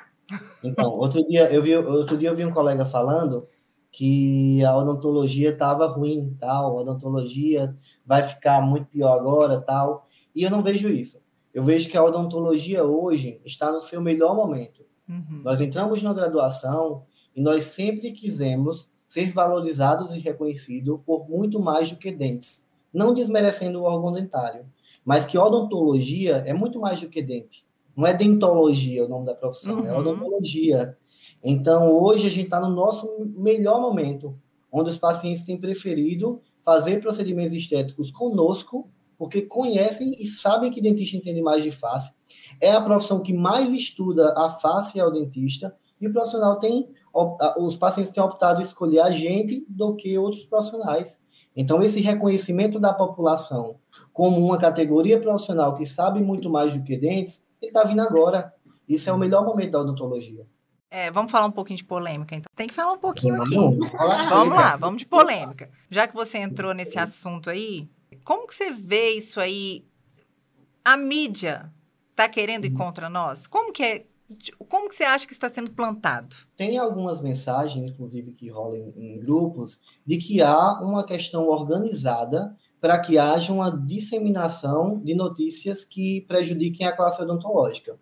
Então, outro dia eu vi, outro dia eu vi um colega falando que a odontologia estava ruim, tal, a odontologia vai ficar muito pior agora, tal. E eu não vejo isso. Eu vejo que a odontologia hoje está no seu melhor momento. Uhum. Nós entramos na graduação e nós sempre quisemos ser valorizados e reconhecidos por muito mais do que dentes. Não desmerecendo o órgão dentário, mas que odontologia é muito mais do que dente. Não é dentologia o nome da profissão, é uhum. é odontologia. Então, hoje a gente está no nosso melhor momento, onde os pacientes têm preferido fazer procedimentos estéticos conosco porque conhecem e sabem que dentista entende mais de face. É a profissão que mais estuda a face ao dentista, e o profissional tem, os pacientes têm optado escolher a gente do que outros profissionais. Então, esse reconhecimento da população como uma categoria profissional que sabe muito mais do que dentes, ele está vindo agora. Isso é o melhor momento da odontologia. É, vamos falar um pouquinho de polêmica, então. Tem que falar um pouquinho aqui. Vamos lá, vamos de polêmica. Já que você entrou nesse assunto aí, como que você vê isso aí? A mídia está querendo ir uhum. contra nós? Como que é como que você acha que está sendo plantado? Tem algumas mensagens, inclusive, que rolam em grupos, de que há uma questão organizada para que haja uma disseminação de notícias que prejudiquem a classe odontológica.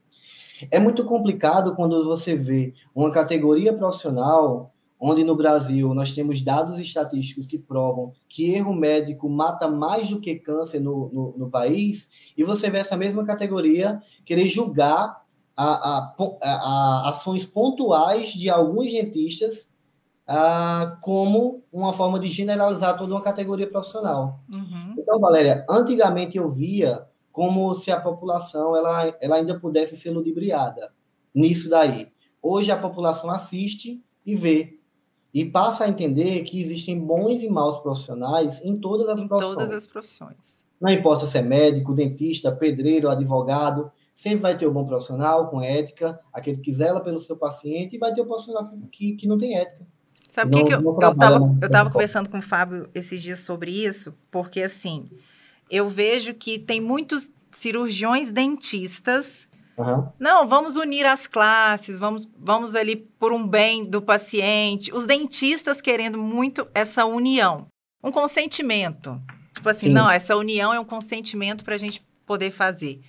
É muito complicado quando você vê uma categoria profissional onde no Brasil nós temos dados estatísticos que provam que erro médico mata mais do que câncer no, no, no país, e você vê essa mesma categoria querer julgar a, a, a, a ações pontuais de alguns dentistas ah, como uma forma de generalizar toda uma categoria profissional. Uhum. Então, Valéria, antigamente eu via como se a população ela, ela ainda pudesse ser ludibriada nisso daí. Hoje a população assiste e vê e passa a entender que existem bons e maus profissionais em todas as em profissões. Todas as profissões. Não importa se é médico, dentista, pedreiro, advogado, sempre vai ter o bom profissional com ética, aquele que zela pelo seu paciente, e vai ter o profissional que, que não tem ética. Sabe por que, que eu, eu estava eu tava conversando com o Fábio esses dias sobre isso? Porque, assim, eu vejo que tem muitos cirurgiões dentistas. Uhum. Não, vamos unir as classes, vamos, vamos ali por um bem do paciente. Os dentistas querendo muito essa união. Um consentimento. Tipo assim, Sim. não, essa união é um consentimento para a gente poder fazer.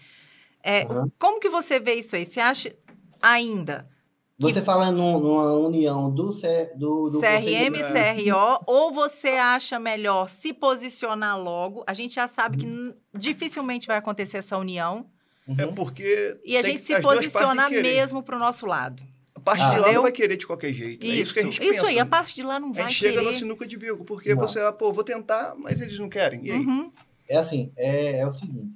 É, uhum. Como que você vê isso aí? Você acha ainda você fala no, numa união do, C, do, do CRM e CRO, ou você acha melhor se posicionar logo? A gente já sabe que dificilmente vai acontecer essa união. É porque. E a gente se posicionar mesmo para o nosso lado. A parte ah, de lá não vai querer de qualquer jeito. Isso, é isso que a gente isso pensa. aí, a parte de lá não vai querer. A gente chega na sinuca de bico, porque não. você, ah, pô, vou tentar, mas eles não querem. E aí? Uhum. É assim, é, é o seguinte.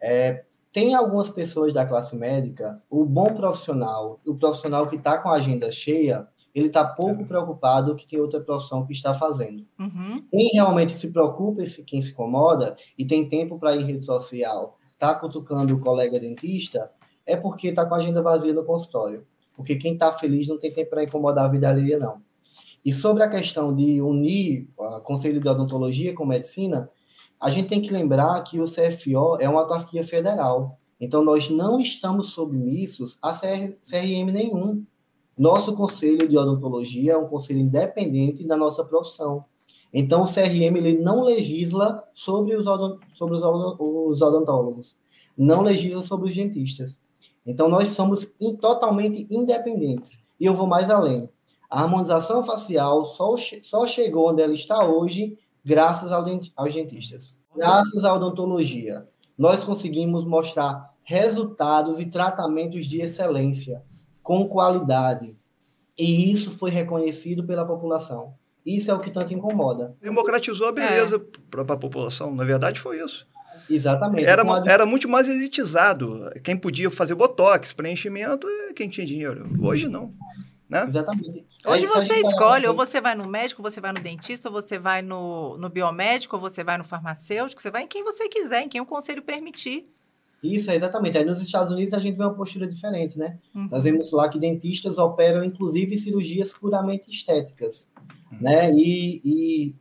É, tem algumas pessoas da classe médica, o bom profissional, o profissional que está com a agenda cheia, ele está pouco é. preocupado que tem outra profissão que está fazendo. Uhum. Quem realmente se preocupa, esse, quem se incomoda e tem tempo para ir em rede social, está cutucando o colega dentista, é porque está com a agenda vazia no consultório. Porque quem está feliz não tem tempo para incomodar a vida alheia, não. E sobre a questão de unir o Conselho de Odontologia com Medicina, a gente tem que lembrar que o CFO é uma autarquia federal. Então, nós não estamos submissos a CRM nenhum. Nosso conselho de odontologia é um conselho independente da nossa profissão. Então, o CRM ele não legisla sobre os, sobre os odontólogos, não legisla sobre os dentistas. Então, nós somos in, totalmente independentes. E eu vou mais além. A harmonização facial só, só chegou onde ela está hoje graças aos dentistas. Graças à odontologia, nós conseguimos mostrar resultados e tratamentos de excelência, com qualidade. E isso foi reconhecido pela população. Isso é o que tanto incomoda. Democratizou a beleza é. para a população. Na verdade, foi isso. Exatamente. Era, era muito mais elitizado. Quem podia fazer botox, preenchimento, é quem tinha dinheiro. Hoje não. Né? Exatamente. Hoje você escolhe, ou você vai no médico, ou você vai no dentista, ou você vai no, no biomédico, ou você vai no farmacêutico, você vai em quem você quiser, em quem o conselho permitir. Isso, é exatamente. Aí nos Estados Unidos a gente vê uma postura diferente, né? Uhum. Nós vemos lá que dentistas operam, inclusive, cirurgias puramente estéticas, uhum. né? E,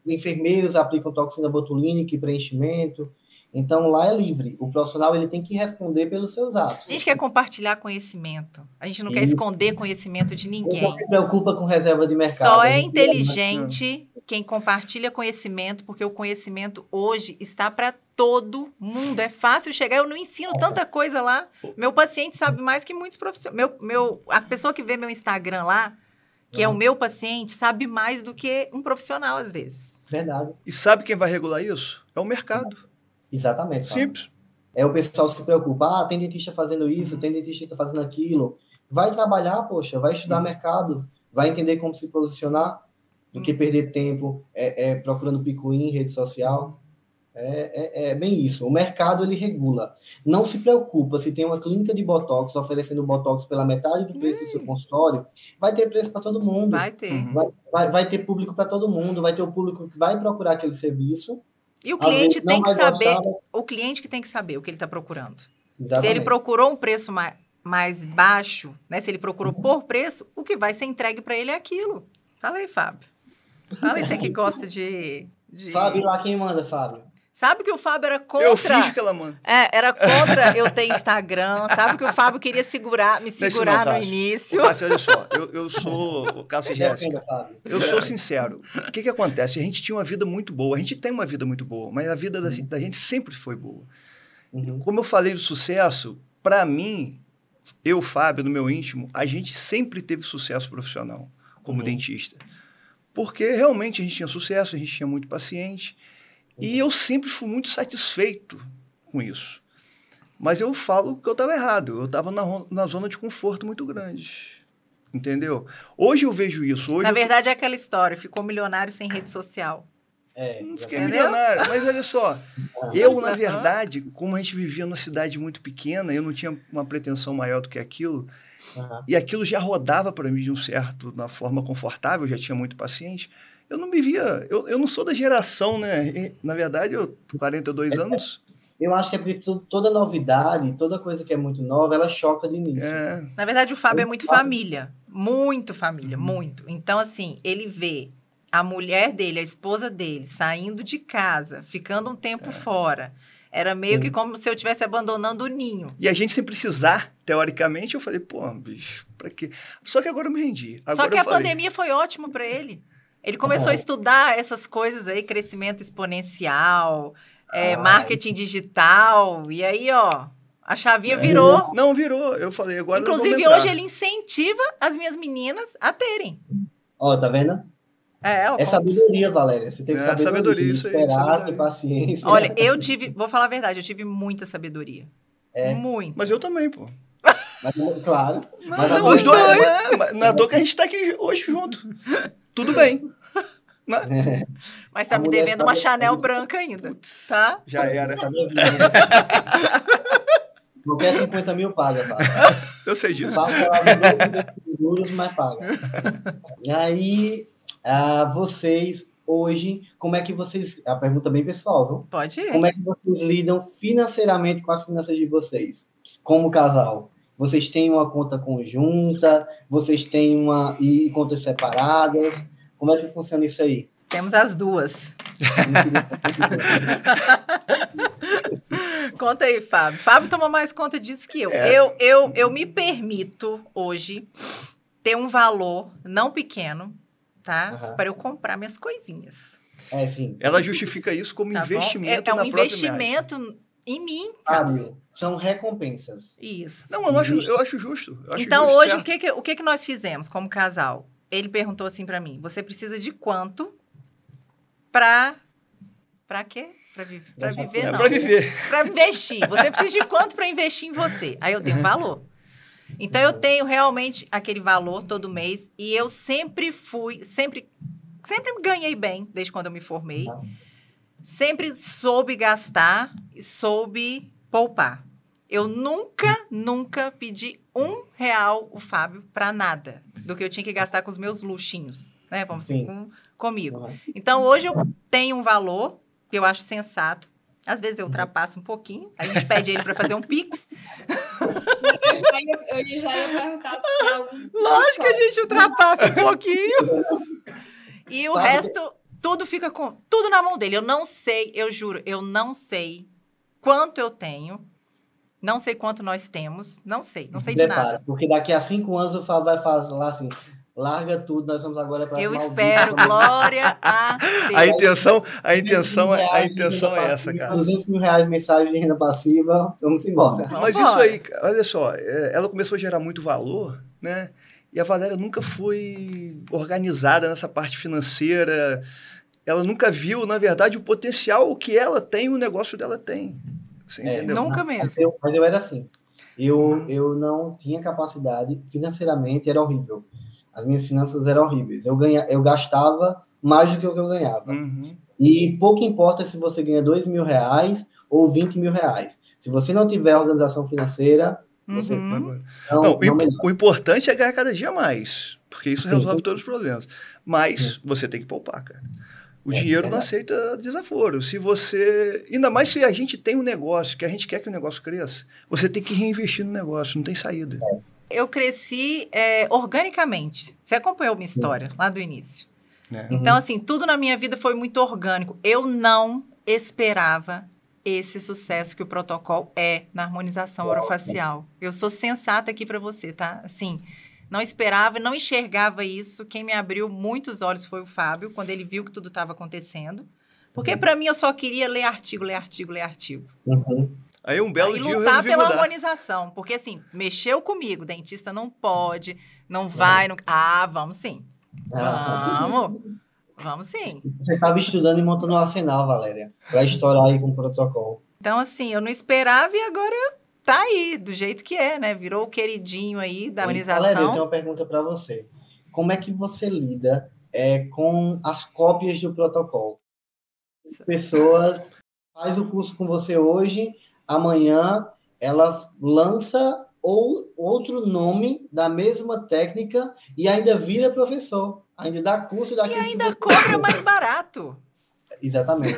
e enfermeiros aplicam toxina botulínica e preenchimento, então lá é livre. O profissional ele tem que responder pelos seus atos. A gente quer compartilhar conhecimento. A gente não Isso. quer esconder conhecimento de ninguém. Não se preocupa com reserva de mercado. Só é inteligente quem compartilha conhecimento, porque o conhecimento hoje está para todo mundo. É fácil chegar. Eu não ensino tanta coisa lá. Meu paciente sabe mais que muitos profissionais. Meu, meu, a pessoa que vê meu Instagram lá, que uhum. é o meu paciente, sabe mais do que um profissional às vezes. Verdade. E sabe quem vai regular isso? É o mercado. Exatamente. Simples. É o pessoal se preocupa, ah, tem dentista fazendo isso, tem dentista que tá fazendo aquilo. Vai trabalhar, poxa, vai estudar uhum. mercado, vai entender como se posicionar, do que perder tempo é, é procurando picuim em rede social. É, é, é, bem isso. O mercado ele regula. Não se preocupa se tem uma clínica de botox oferecendo botox pela metade do preço do seu consultório, vai ter preço para todo mundo. Vai ter. Vai, vai, vai ter público para todo mundo. Vai ter o público que vai procurar aquele serviço e o cliente tem que saber, gostar. o cliente que tem que saber o que ele está procurando. Exatamente. Se ele procurou um preço mais, mais baixo, né? Se ele procurou por preço, o que vai ser entregue para ele é aquilo. Fala aí, Fábio. Fala você que gosta de, de... Fábio lá quem manda, Fábio. Sabe que o Fábio era contra. Eu fiz que ela manda. É, era contra eu ter Instagram. Sabe que o Fábio queria segurar, me segurar não, no início. Cássio, olha só, eu, eu sou. O Cássio Jéssica. Eu sou sincero. O que, que acontece? A gente tinha uma vida muito boa. A gente tem uma vida muito boa, mas a vida da, da gente sempre foi boa. Uhum. Como eu falei do sucesso, para mim, eu, Fábio, no meu íntimo, a gente sempre teve sucesso profissional como uhum. dentista. Porque realmente a gente tinha sucesso, a gente tinha muito paciente. E eu sempre fui muito satisfeito com isso. Mas eu falo que eu estava errado. Eu estava na, na zona de conforto muito grande. Entendeu? Hoje eu vejo isso. Hoje na verdade, eu... é aquela história: ficou milionário sem rede social. É, não fiquei entendeu? milionário. Mas olha só, eu, na verdade, como a gente vivia numa cidade muito pequena, eu não tinha uma pretensão maior do que aquilo. Uhum. E aquilo já rodava para mim de um certo, na forma confortável, já tinha muito paciente eu não me via. Eu, eu não sou da geração, né? Na verdade, eu tenho 42 é, anos. Eu acho que é porque toda novidade, toda coisa que é muito nova, ela choca de início. É. Na verdade, o Fábio é muito família. Muito família, uhum. muito. Então, assim, ele vê a mulher dele, a esposa dele, saindo de casa, ficando um tempo é. fora. Era meio uhum. que como se eu estivesse abandonando o ninho. E a gente sem precisar, teoricamente, eu falei, pô, bicho, pra quê? Só que agora eu me rendi. Agora Só que a falei... pandemia foi ótimo para ele. Ele começou uhum. a estudar essas coisas aí, crescimento exponencial, é, marketing digital, e aí, ó, a chavinha é. virou. Não, virou. Eu falei, agora Inclusive, hoje ele incentiva as minhas meninas a terem. Ó, tá vendo? É, é sabedoria, Valéria. Você tem é, sabedoria, sabedoria isso aí, esperar, ter paciência. Olha, eu tive, vou falar a verdade, eu tive muita sabedoria. É. Muito. Mas eu também, pô. Mas, claro. Não, mas não, os dois. É, não é à toa que a gente tá aqui hoje junto tudo bem. Né? Mas tá me devendo uma Chanel branca ainda, tá? Já era. Qualquer 50 mil paga, tá? Eu sei disso. Paga juros, mas paga. E aí, uh, vocês, hoje, como é que vocês... É a pergunta bem pessoal, viu? Pode ir. Como é que vocês lidam financeiramente com as finanças de vocês, como casal? Vocês têm uma conta conjunta? Vocês têm uma e contas separadas? Como é que funciona isso aí? Temos as duas. conta aí, Fábio. Fábio toma mais conta disso que eu. É. Eu, eu. eu me permito hoje ter um valor não pequeno, tá? Uhum. Para eu comprar minhas coisinhas. É, sim. Ela justifica isso como tá investimento é, é um investimento em mim. Ah, são recompensas. Isso. Não, eu acho, eu acho justo. Eu acho então, justo, hoje, o, que, que, o que, que nós fizemos como casal? Ele perguntou assim para mim: você precisa de quanto para. Para quê? Para vi viver, é, não. Para viver. Para investir. Você precisa de quanto para investir em você? Aí eu um valor. Então, eu tenho realmente aquele valor todo mês e eu sempre fui, sempre, sempre ganhei bem desde quando eu me formei. Sempre soube gastar e soube poupar. Eu nunca, nunca pedi um real o Fábio para nada do que eu tinha que gastar com os meus luxinhos, né? Vamos dizer, com, comigo. Uhum. Então, hoje eu tenho um valor que eu acho sensato. Às vezes eu uhum. ultrapasso um pouquinho, a gente pede ele para fazer um pix. Eu já ia, eu já ia perguntar se. Lógico que a gente ultrapassa um pouquinho. E o resto, tudo fica com tudo na mão dele. Eu não sei, eu juro, eu não sei quanto eu tenho. Não sei quanto nós temos. Não sei, não sei de nada. Porque daqui a cinco anos o Fábio vai falar assim: larga tudo, nós vamos agora para Eu espero, glória a Deus. A intenção, a intenção, é, a intenção é essa, cara. 200 mil reais mensais de renda passiva, vamos embora. Mas isso aí, olha só, é, ela começou a gerar muito valor, né? E a Valéria nunca foi organizada nessa parte financeira. Ela nunca viu, na verdade, o potencial que ela tem, o negócio dela tem. Você é, Nunca mesmo. Mas eu, mas eu, era assim. Eu, uhum. eu não tinha capacidade, financeiramente era horrível. As minhas finanças eram horríveis. Eu, ganha, eu gastava mais do que o que eu ganhava. Uhum. E pouco importa se você ganha dois mil reais ou 20 mil reais. Se você não tiver organização financeira, você uhum. não, não, não o, o, importante é ganhar cada dia mais, porque isso resolve Sim. todos os problemas. Mas Sim. você tem que poupar, cara. O é, dinheiro é não aceita desaforo. Se você. Ainda mais se a gente tem um negócio, que a gente quer que o negócio cresça, você tem que reinvestir no negócio, não tem saída. É. Eu cresci é, organicamente. Você acompanhou minha história lá do início. É. Então, assim, tudo na minha vida foi muito orgânico. Eu não esperava esse sucesso que o protocolo é na harmonização orofacial. Eu sou sensata aqui para você, tá? Assim, não esperava, não enxergava isso. Quem me abriu muitos olhos foi o Fábio, quando ele viu que tudo estava acontecendo. Porque uhum. para mim eu só queria ler artigo, ler artigo, ler artigo. Uhum. Aí um belo Aí, dia lutar eu pela mudar. harmonização, porque assim, mexeu comigo, dentista não pode, não vai, não... ah, vamos sim. Ah. Vamos. Vamos sim. Você estava estudando e montando um arsenal, Valéria, para estourar aí com o protocolo. Então, assim, eu não esperava e agora tá aí, do jeito que é, né? Virou o queridinho aí da harmonização. Valéria, eu tenho uma pergunta para você. Como é que você lida é, com as cópias do protocolo? As pessoas faz o curso com você hoje, amanhã ela lança ou outro nome da mesma técnica e ainda vira professor, ainda dá curso daquele E ainda cobra mais barato. Exatamente.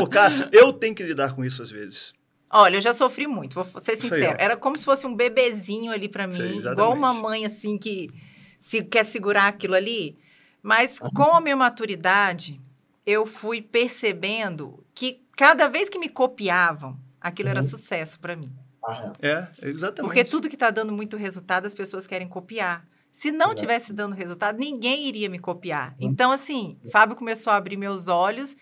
Ô, Cássio, eu tenho que lidar com isso às vezes. Olha, eu já sofri muito, vou ser sincero. Era como se fosse um bebezinho ali para mim, Sei, igual uma mãe assim que se quer segurar aquilo ali. Mas com a minha maturidade, eu fui percebendo que cada vez que me copiavam, aquilo uhum. era sucesso para mim. É, exatamente. Porque tudo que está dando muito resultado, as pessoas querem copiar. Se não tivesse dando resultado, ninguém iria me copiar. Uhum. Então, assim, Fábio começou a abrir meus olhos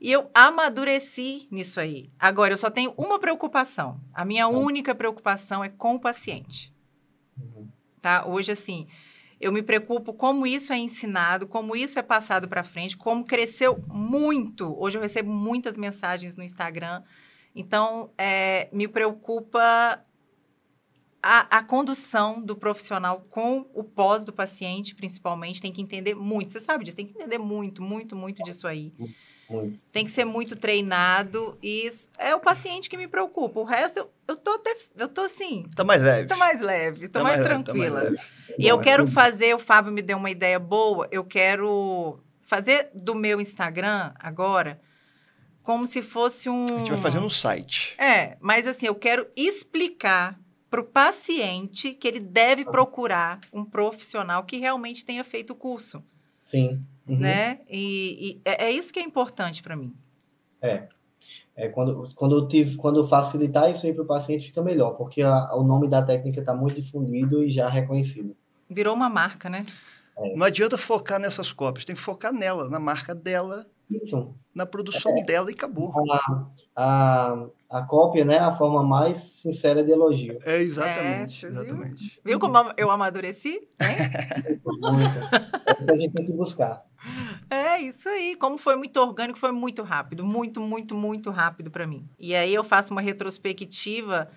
e eu amadureci nisso aí. Agora, eu só tenho uma preocupação. A minha uhum. única preocupação é com o paciente. Uhum. Tá? Hoje, assim, eu me preocupo como isso é ensinado, como isso é passado para frente, como cresceu muito. Hoje eu recebo muitas mensagens no Instagram. Então, é, me preocupa a, a, condução do profissional com o pós do paciente, principalmente, tem que entender muito. Você sabe disso, tem que entender muito, muito, muito disso aí. Muito. Tem que ser muito treinado e é o paciente que me preocupa. O resto, eu, eu tô até, eu tô assim... Tá mais leve. Tô mais leve, tô tá mais, mais, tranquila. Leve, tá mais e eu quero é... fazer, o Fábio me deu uma ideia boa, eu quero fazer do meu Instagram agora como se fosse um... A gente vai fazer no site. É, mas assim, eu quero explicar para o paciente que ele deve procurar um profissional que realmente tenha feito o curso. Sim. Uhum. Né? E, e é, é, isso que é importante para mim. É. é quando, quando, eu tive, quando facilitar isso aí para o paciente, fica melhor, porque a, o nome da técnica está muito difundido e já reconhecido. Virou uma marca, né? É. Não adianta focar nessas cópias, tem que focar nela, na marca dela, isso. na produção é. dela e acabou. A, a, a cópia, né? A forma mais sincera de elogio. É, exatamente. É, exatamente. Viu? viu como eu amadureci? Muito. É o que a gente tem que buscar. É, isso aí. Como foi muito orgânico, foi muito rápido. Muito, muito, muito rápido para mim. E aí eu faço uma retrospectiva.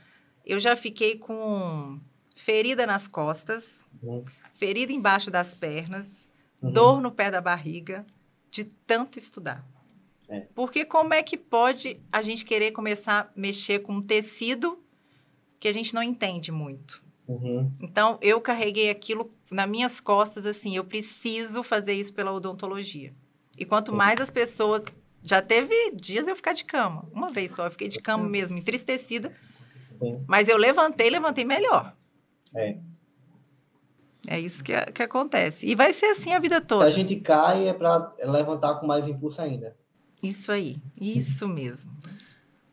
Eu já fiquei com ferida nas costas, uhum. ferida embaixo das pernas, uhum. dor no pé da barriga, de tanto estudar. É. Porque como é que pode a gente querer começar a mexer com um tecido que a gente não entende muito? Uhum. Então, eu carreguei aquilo nas minhas costas, assim, eu preciso fazer isso pela odontologia. E quanto Sim. mais as pessoas... Já teve dias eu ficar de cama. Uma vez só, eu fiquei de cama mesmo, entristecida. Sim. Mas eu levantei, levantei melhor. É. É isso que, que acontece. E vai ser assim a vida toda. Se a gente cai, é para levantar com mais impulso ainda. Isso aí, isso mesmo.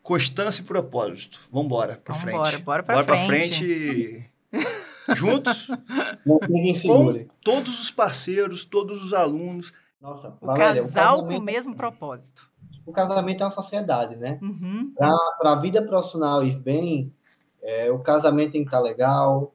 Constância e propósito. Vamos embora para frente. Bora, bora para frente. Bora frente. juntos. Ninguém segure. Com todos os parceiros, todos os alunos. Nossa, o Valéria, casal o com o mesmo propósito. O casamento é uma sociedade, né? Uhum. Para a vida profissional ir bem, é, o casamento tem que estar tá legal,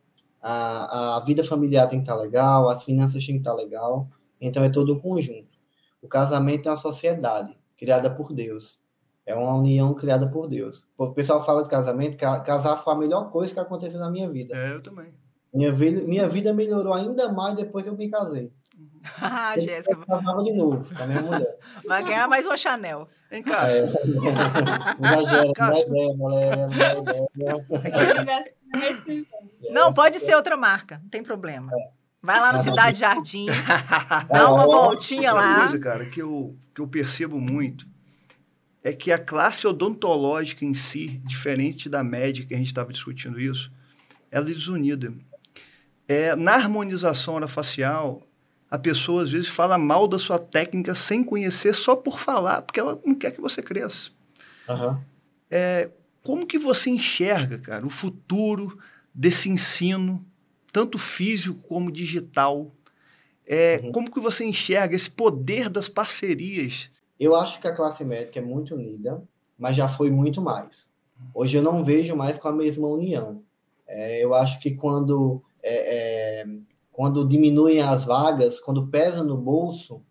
a, a vida familiar tem que estar tá legal, as finanças têm que estar tá legal. Então é todo um conjunto. O casamento é uma sociedade criada por Deus. É uma união criada por Deus. O pessoal fala de casamento, casar foi a melhor coisa que aconteceu na minha vida. É, eu também. Minha vida, minha vida melhorou ainda mais depois que eu me casei. Ah, Jéssica. Eu casava de novo com a minha mulher. Vai ganhar mais uma Chanel. Em casa. É. Não, pode ser outra marca, não tem problema. É. Vai lá no Cidade Jardim, dá uma voltinha lá. Uma coisa, cara, que eu, que eu percebo muito é que a classe odontológica em si, diferente da média que a gente estava discutindo isso, ela é desunida. É, na harmonização orofacial, a pessoa às vezes fala mal da sua técnica sem conhecer, só por falar, porque ela não quer que você cresça. Uhum. É, como que você enxerga, cara, o futuro desse ensino, tanto físico como digital? É, uhum. Como que você enxerga esse poder das parcerias? Eu acho que a classe médica é muito unida, mas já foi muito mais. Hoje eu não vejo mais com a mesma união. É, eu acho que quando é, é quando diminuem as vagas, quando pesa no bolso,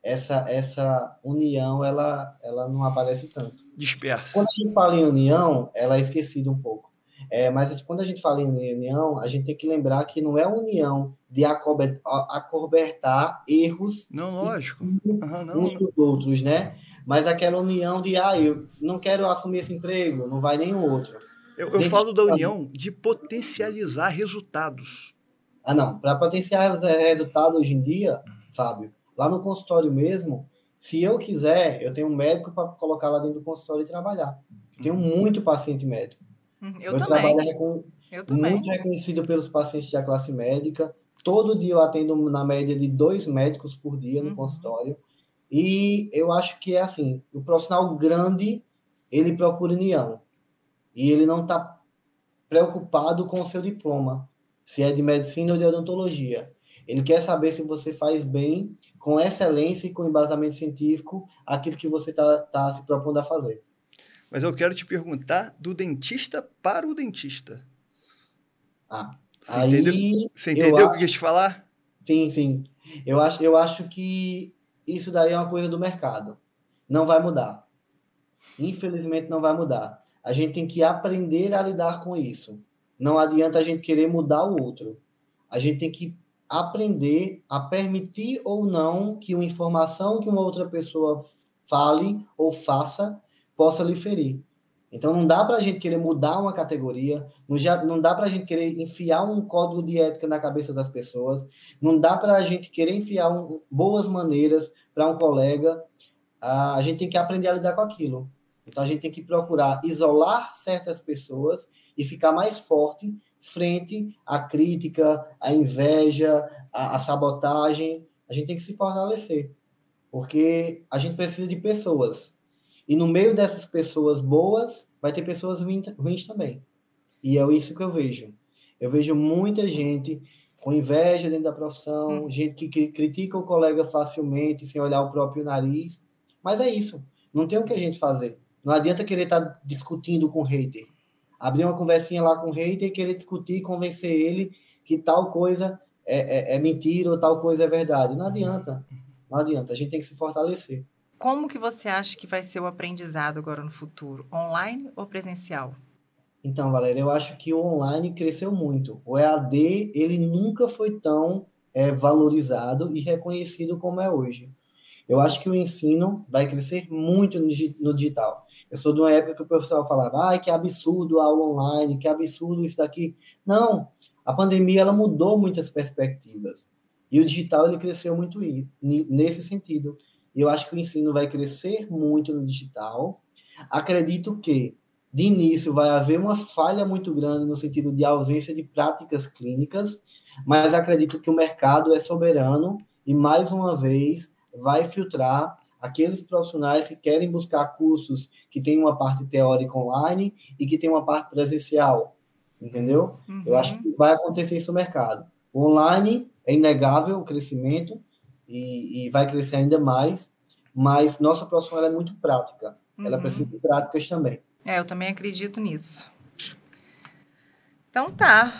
essa, essa união ela, ela não aparece tanto. Dispersa. Quando a gente fala em união, ela é esquecida um pouco. É, mas quando a gente fala em união, a gente tem que lembrar que não é união de acobertar erros não, lógico. Uhum, não. uns dos outros, né? Mas aquela união de, ah, eu não quero assumir esse emprego, não vai nenhum outro. Eu, eu falo da união de potencializar resultados. Ah, não. Para potenciar resultado hoje em dia, Fábio, lá no consultório mesmo, se eu quiser, eu tenho um médico para colocar lá dentro do consultório e trabalhar. Tenho uhum. muito paciente médico. Uhum, eu Meu também. trabalho é com, eu também. muito reconhecido pelos pacientes da classe médica. Todo dia eu atendo na média de dois médicos por dia no uhum. consultório. E eu acho que é assim, o profissional grande, ele procura união. E ele não está preocupado com o seu diploma se é de medicina ou de odontologia. Ele quer saber se você faz bem, com excelência e com embasamento científico, aquilo que você está tá se propondo a fazer. Mas eu quero te perguntar do dentista para o dentista. Ah, você aí entendeu, você entendeu o que eu quis te falar? Sim, sim. Eu acho, eu acho que isso daí é uma coisa do mercado. Não vai mudar. Infelizmente não vai mudar. A gente tem que aprender a lidar com isso. Não adianta a gente querer mudar o outro. A gente tem que aprender a permitir ou não que uma informação que uma outra pessoa fale ou faça possa lhe ferir. Então não dá para a gente querer mudar uma categoria, não, já, não dá para a gente querer enfiar um código de ética na cabeça das pessoas, não dá para a gente querer enfiar um, boas maneiras para um colega. A, a gente tem que aprender a lidar com aquilo. Então a gente tem que procurar isolar certas pessoas e ficar mais forte frente à crítica, à inveja, à, à sabotagem. A gente tem que se fortalecer, porque a gente precisa de pessoas. E no meio dessas pessoas boas, vai ter pessoas ruins também. E é isso que eu vejo. Eu vejo muita gente com inveja dentro da profissão, hum. gente que critica o colega facilmente, sem olhar o próprio nariz. Mas é isso. Não tem o que a gente fazer. Não adianta querer estar tá discutindo com o hater abrir uma conversinha lá com o hater e querer discutir, convencer ele que tal coisa é, é, é, mentira ou tal coisa é verdade. Não adianta. Não adianta. A gente tem que se fortalecer. Como que você acha que vai ser o aprendizado agora no futuro? Online ou presencial? Então, Valéria, eu acho que o online cresceu muito. O EAD, ele nunca foi tão é, valorizado e reconhecido como é hoje. Eu acho que o ensino vai crescer muito no, no digital. Eu sou de uma época que o professor falava, ai, que absurdo a aula online, que absurdo isso daqui. Não, a pandemia ela mudou muitas perspectivas. E o digital ele cresceu muito nesse sentido. E eu acho que o ensino vai crescer muito no digital. Acredito que, de início, vai haver uma falha muito grande no sentido de ausência de práticas clínicas, mas acredito que o mercado é soberano e, mais uma vez, vai filtrar aqueles profissionais que querem buscar cursos que tem uma parte teórica online e que tem uma parte presencial, entendeu? Uhum. Eu acho que vai acontecer isso no mercado. O online é inegável o crescimento e, e vai crescer ainda mais, mas nossa profissão é muito prática. Uhum. Ela precisa de práticas também. É, eu também acredito nisso. Então tá.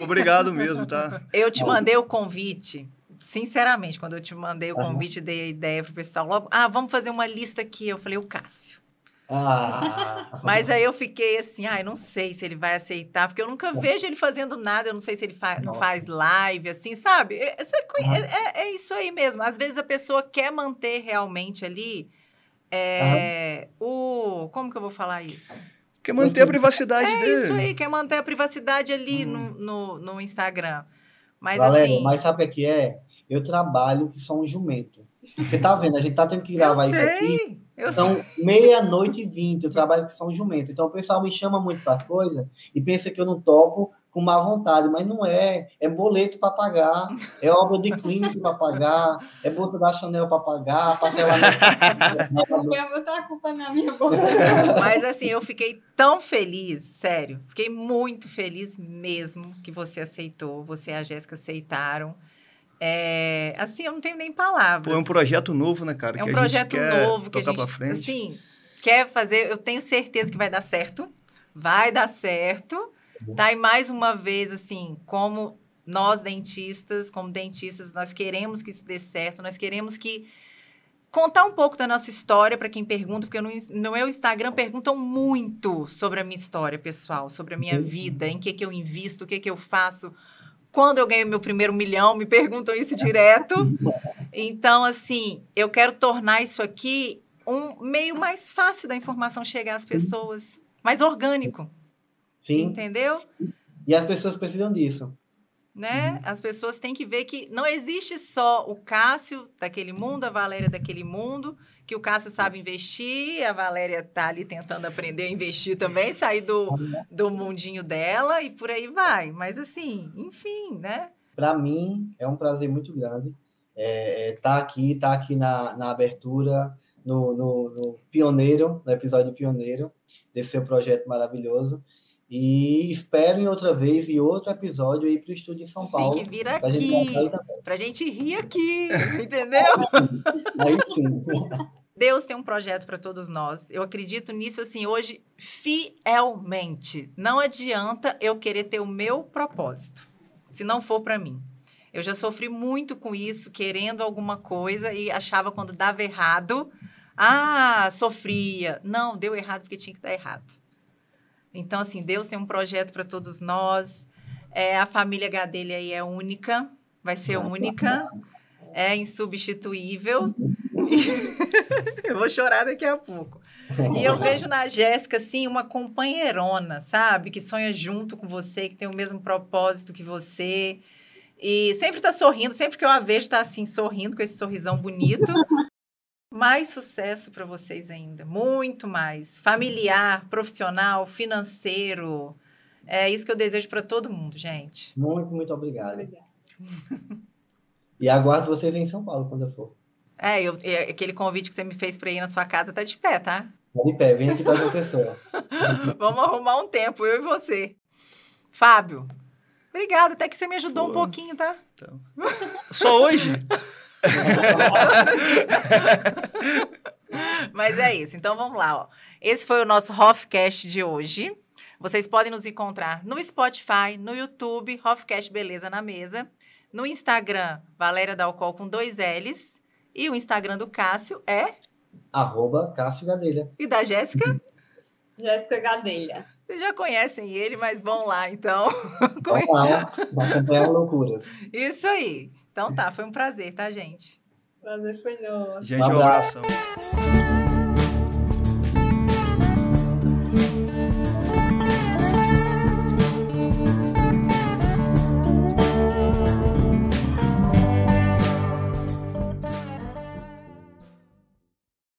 Obrigado mesmo, tá? Eu te mandei o convite sinceramente, quando eu te mandei o convite, uhum. dei a ideia pro pessoal logo, ah, vamos fazer uma lista aqui. Eu falei, o Cássio. Ah. Mas aí eu fiquei assim, ai, ah, não sei se ele vai aceitar, porque eu nunca vejo ele fazendo nada, eu não sei se ele fa não faz live, assim, sabe? É, é, é, é, isso aí mesmo. Às vezes a pessoa quer manter realmente ali é, o. Como que eu vou falar isso? Quer manter a privacidade é dele. É isso aí, quer manter a privacidade ali hum. no, no, no, Instagram. Mas Valéria, assim. Mas sabe o que é? Eu trabalho que sou um jumento. Você tá vendo? A gente tá tendo que gravar isso aqui. então, meia-noite e vinte, eu trabalho que sou um jumento. Então, o pessoal me chama muito para as coisas e pensa que eu não topo com má vontade, mas não é. É boleto para pagar, é obra de clínica para pagar, é bolsa da Chanel para pagar, parcelamento. eu vou botar a culpa na minha bolsa. Mas assim, eu fiquei tão feliz, sério. Fiquei muito feliz mesmo que você aceitou, você e a Jéssica aceitaram. É, assim, eu não tenho nem palavras. Pô, é um projeto novo, né, cara? É um projeto novo que a gente, frente. assim, quer fazer. Eu tenho certeza que vai dar certo. Vai dar certo. Tá? E mais uma vez, assim, como nós dentistas, como dentistas, nós queremos que isso dê certo, nós queremos que contar um pouco da nossa história para quem pergunta, porque no, no meu Instagram perguntam muito sobre a minha história pessoal, sobre a minha vida, em que que eu invisto, o que que eu faço. Quando eu ganho meu primeiro milhão, me perguntam isso direto. Então, assim, eu quero tornar isso aqui um meio mais fácil da informação chegar às pessoas, mais orgânico. Sim. Entendeu? E as pessoas precisam disso. Né? Uhum. As pessoas têm que ver que não existe só o Cássio daquele mundo, a Valéria daquele mundo, que o Cássio sabe investir, a Valéria está ali tentando aprender a investir também, sair do, do mundinho dela e por aí vai. Mas assim, enfim, né? Para mim é um prazer muito grande estar é, é, tá aqui, estar tá aqui na, na abertura, no, no, no Pioneiro, no episódio Pioneiro, desse seu projeto maravilhoso. E espero em outra vez, e outro episódio, ir para o estúdio em São Paulo. Tem que vir aqui, para a gente rir aqui, entendeu? Aí sim. Deus tem um projeto para todos nós. Eu acredito nisso assim hoje fielmente. Não adianta eu querer ter o meu propósito, se não for para mim. Eu já sofri muito com isso, querendo alguma coisa e achava quando dava errado, ah, sofria. Não, deu errado porque tinha que dar errado. Então, assim, Deus tem um projeto para todos nós. É, a família Gadelha aí é única, vai ser única, é insubstituível. eu vou chorar daqui a pouco. E eu vejo na Jéssica, assim, uma companheirona, sabe? Que sonha junto com você, que tem o mesmo propósito que você. E sempre tá sorrindo, sempre que eu a vejo, tá assim, sorrindo com esse sorrisão bonito mais sucesso para vocês ainda, muito mais. Familiar, profissional, financeiro. É isso que eu desejo para todo mundo, gente. Muito, muito obrigado. Obrigada. e aguardo vocês em São Paulo quando eu for. É, eu, aquele convite que você me fez para ir na sua casa tá de pé, tá? Tá de pé, vem aqui para a pessoa. Vamos arrumar um tempo, eu e você. Fábio, obrigada, até que você me ajudou Pô. um pouquinho, tá? Então. Só hoje? Mas é isso. Então vamos lá. Ó. Esse foi o nosso Hofcast de hoje. Vocês podem nos encontrar no Spotify, no YouTube, Hofcast Beleza na Mesa, no Instagram, Valéria Dalcol com dois L's. E o Instagram do Cássio é? Arroba Cássio Gadelha. E da Jéssica? Jéssica Gadelha. Vocês já conhecem ele, mas vão lá, então. Vamos lá, vai acompanhar loucuras. Isso aí. Então tá, foi um prazer, tá, gente? Prazer foi nosso. Gente, um abraço.